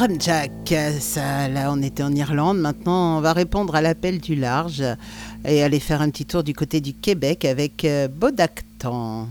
Les Ramjack, ça, là on était en Irlande, maintenant on va répondre à l'appel du large et aller faire un petit tour du côté du Québec avec euh, Bodactan.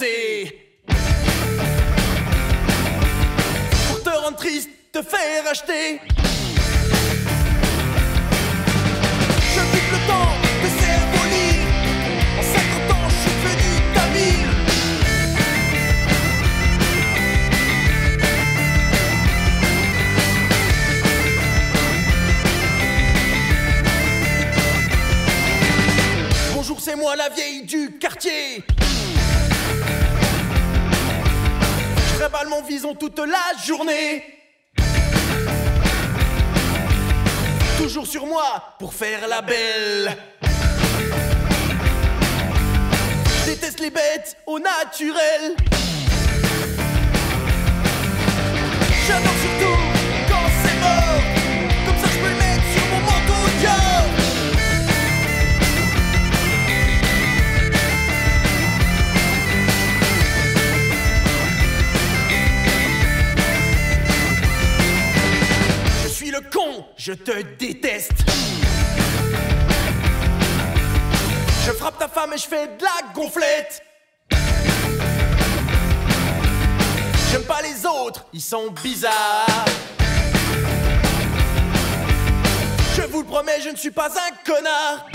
see. toute la journée. Toujours sur moi pour faire la belle. Déteste les bêtes au naturel. Je te déteste. Je frappe ta femme et je fais de la gonflette. J'aime pas les autres, ils sont bizarres. Je vous le promets, je ne suis pas un connard.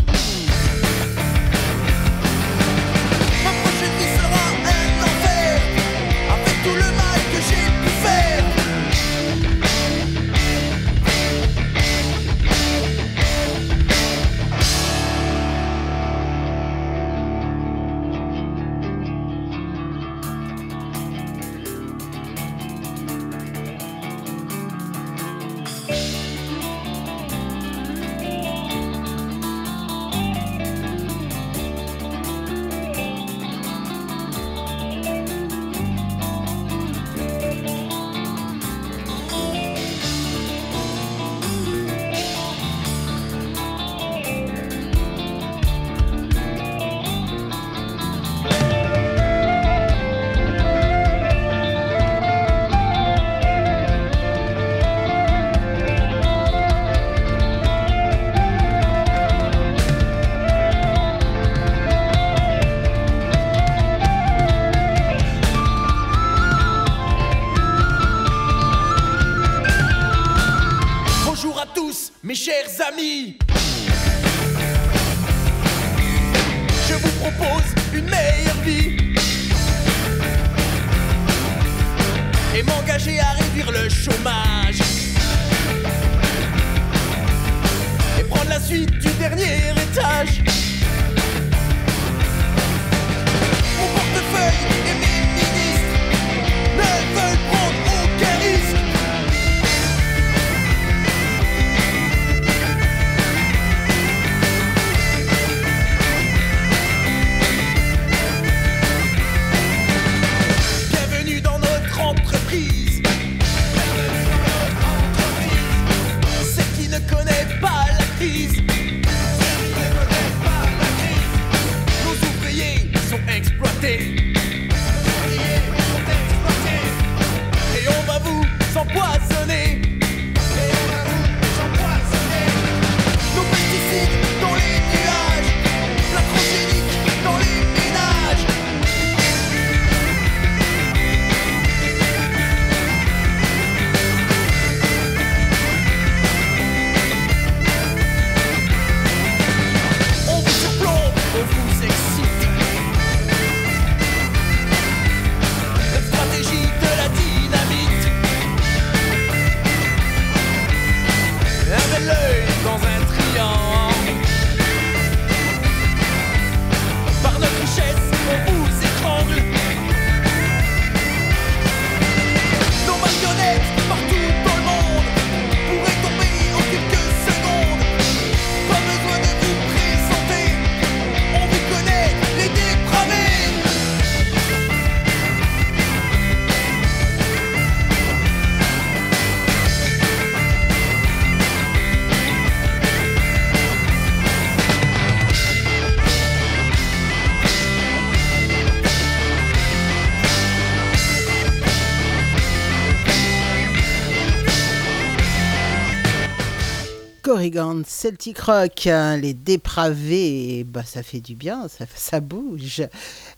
Celtic Rock, hein, les dépravés, bah, ça fait du bien, ça, bouge.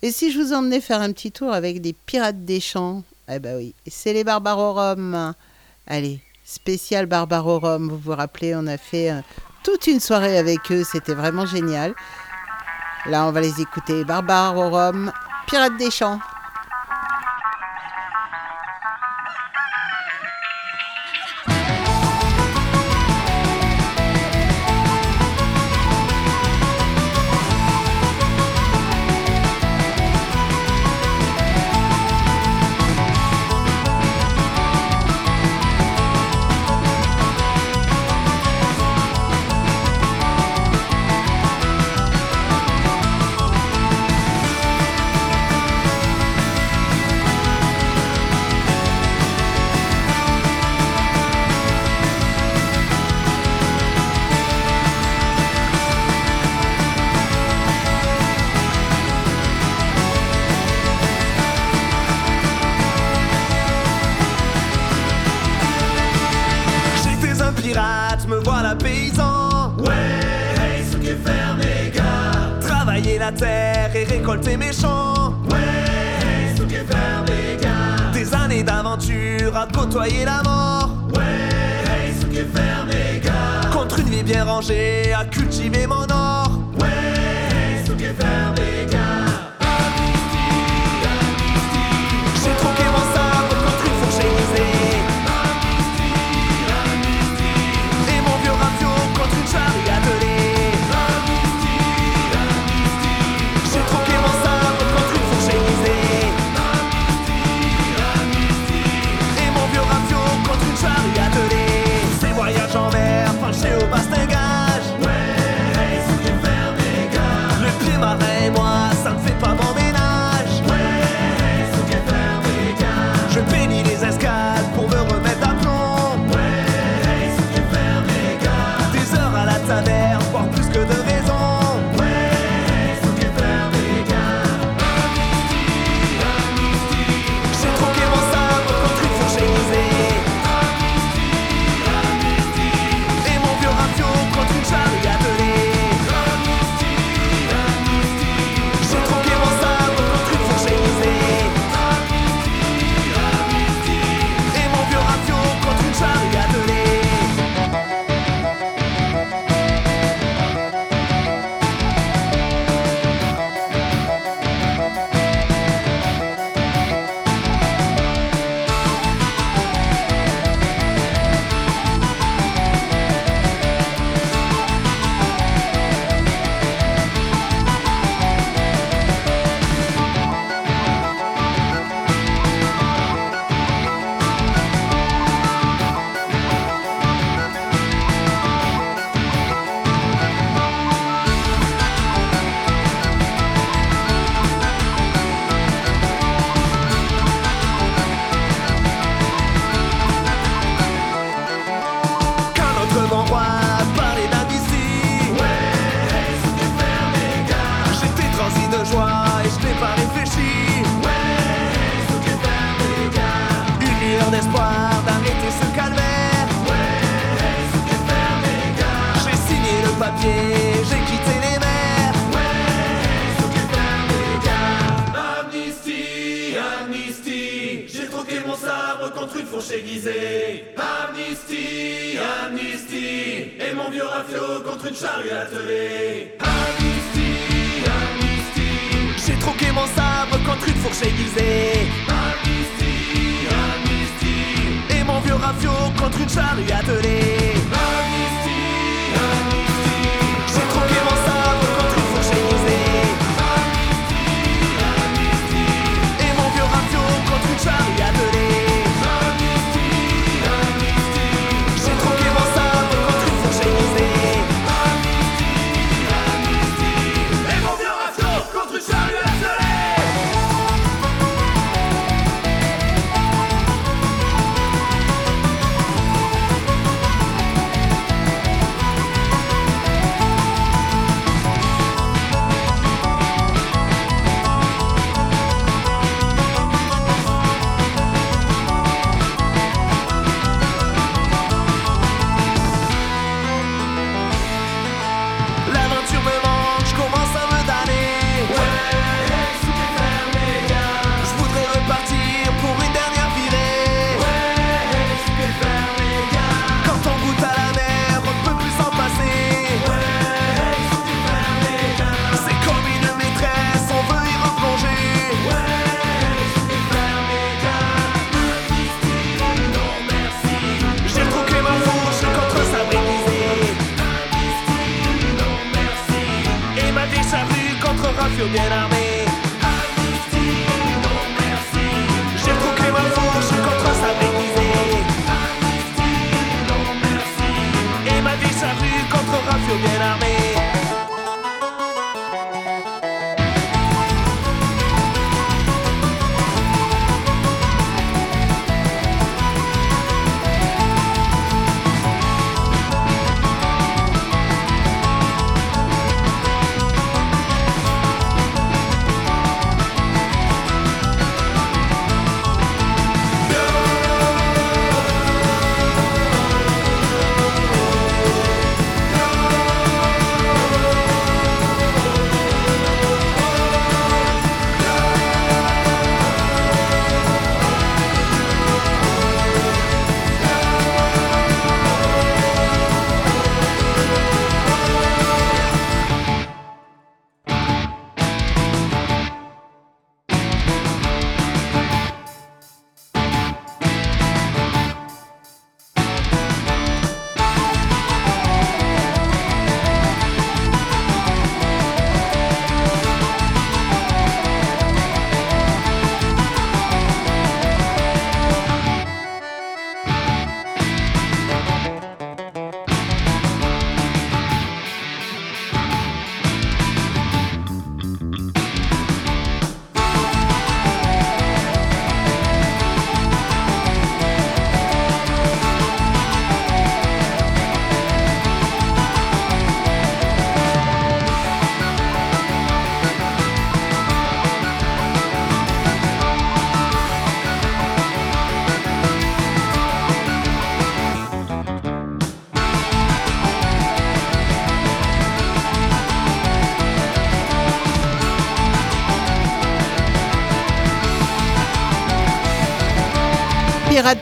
Et si je vous emmenais faire un petit tour avec des pirates des champs? Eh bah oui, c'est les Barbarorum. Allez, spécial Barbarorum, vous vous rappelez, on a fait euh, toute une soirée avec eux, c'était vraiment génial. Là, on va les écouter, Barbarorum, pirates des champs. côtoyer la mort. Ouais, hey, ce qui est fermé, gars. Contre une vie bien rangée, à cultiver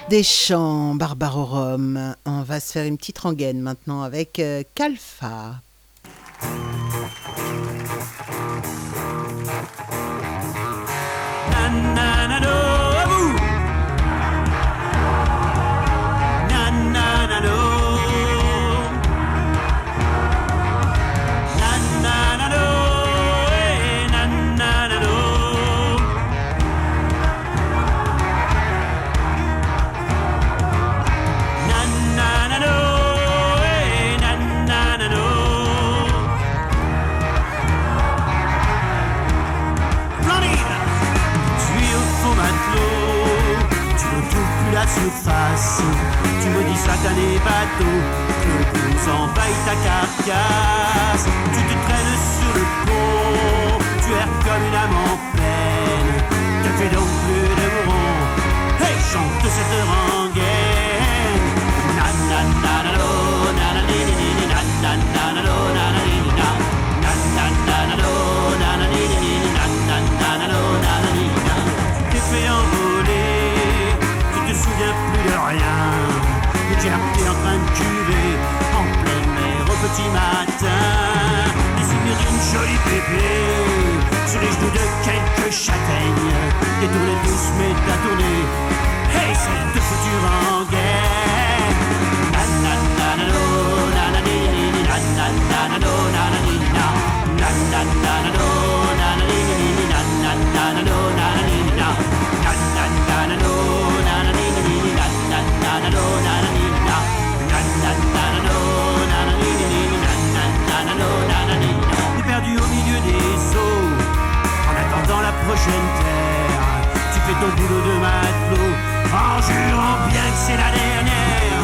des champs, Barbarorum. On va se faire une petite rengaine maintenant avec euh, Tu me dis satané bateau, que blues envahit ta carcasse. Tu te traînes sur le pont, tu erres comme une âme en peine. Ne fais donc plus de et chante cette rengaine. Es en train de cuver en pleine mer au petit matin. Les souvenirs d'une jolie bébé sur les genoux de quelques châtaignes. Détourner douce mais t'as tourné. Hey, c'est de fouture en guerre. Prochaine terre. Tu fais ton boulot de matelot en jurant bien que c'est la dernière.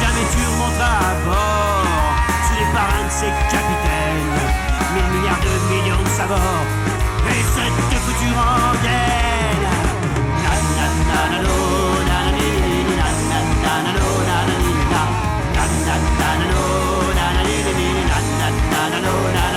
Jamais tu remonteras à bord sous les parrains de ces capitaines. Mille milliards de millions de sabords et cette future rengaine. Na. Na.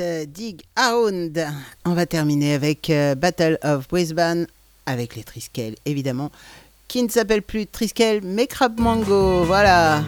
Euh, Dig Hound. On va terminer avec euh, Battle of Brisbane, avec les Triskel évidemment, qui ne s'appelle plus Triskel mais Crab Mango, voilà.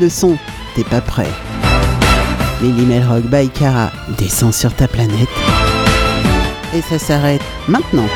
Le son, t'es pas prêt. Lily Melrock by Cara descend sur ta planète. Et ça s'arrête maintenant.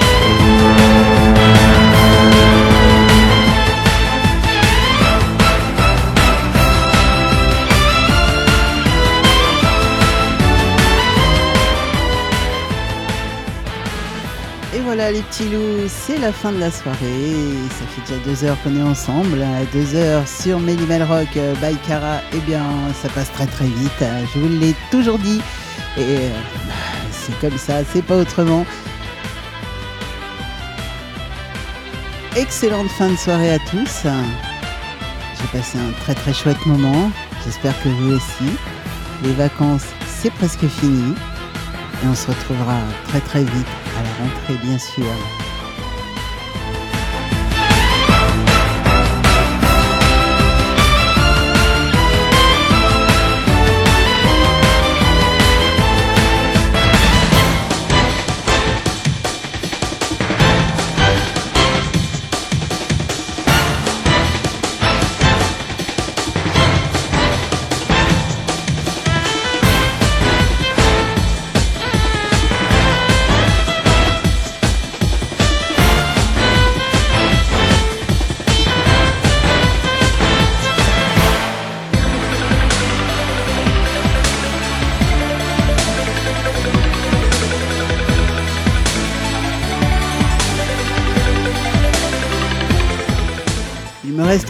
Les petits loups, c'est la fin de la soirée. Ça fait déjà deux heures qu'on est ensemble. hein. Deux heures sur Melly Rock euh, by Cara. Eh bien, ça passe très très vite. hein. Je vous l'ai toujours dit. Et euh, bah, c'est comme ça, c'est pas autrement. Excellente fin de soirée à tous. J'ai passé un très très chouette moment. J'espère que vous aussi. Les vacances, c'est presque fini. Et on se retrouvera très très vite rentrée, bien sûr.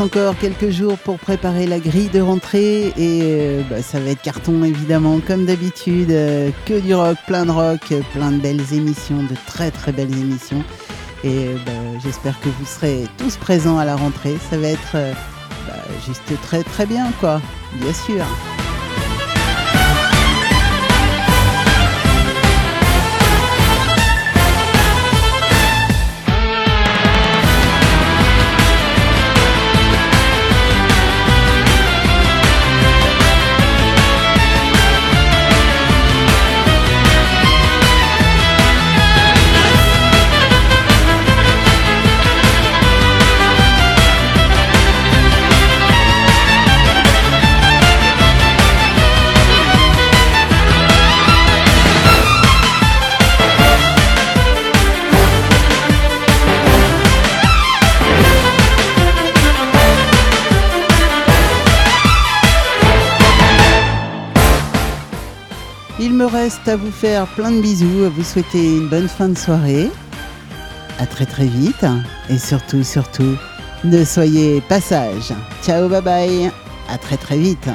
Encore quelques jours pour préparer la grille de rentrée et euh, bah, ça va être carton évidemment comme d'habitude, euh, que du rock, plein de rock, plein de belles émissions, de très très belles émissions. Et euh, bah, j'espère que vous serez tous présents à la rentrée, ça va être bah, juste très très bien quoi, bien sûr. Reste à vous faire plein de bisous, à vous souhaiter une bonne fin de soirée. À très très vite. Et surtout, surtout, ne soyez pas sages. Ciao, bye bye. À très très vite.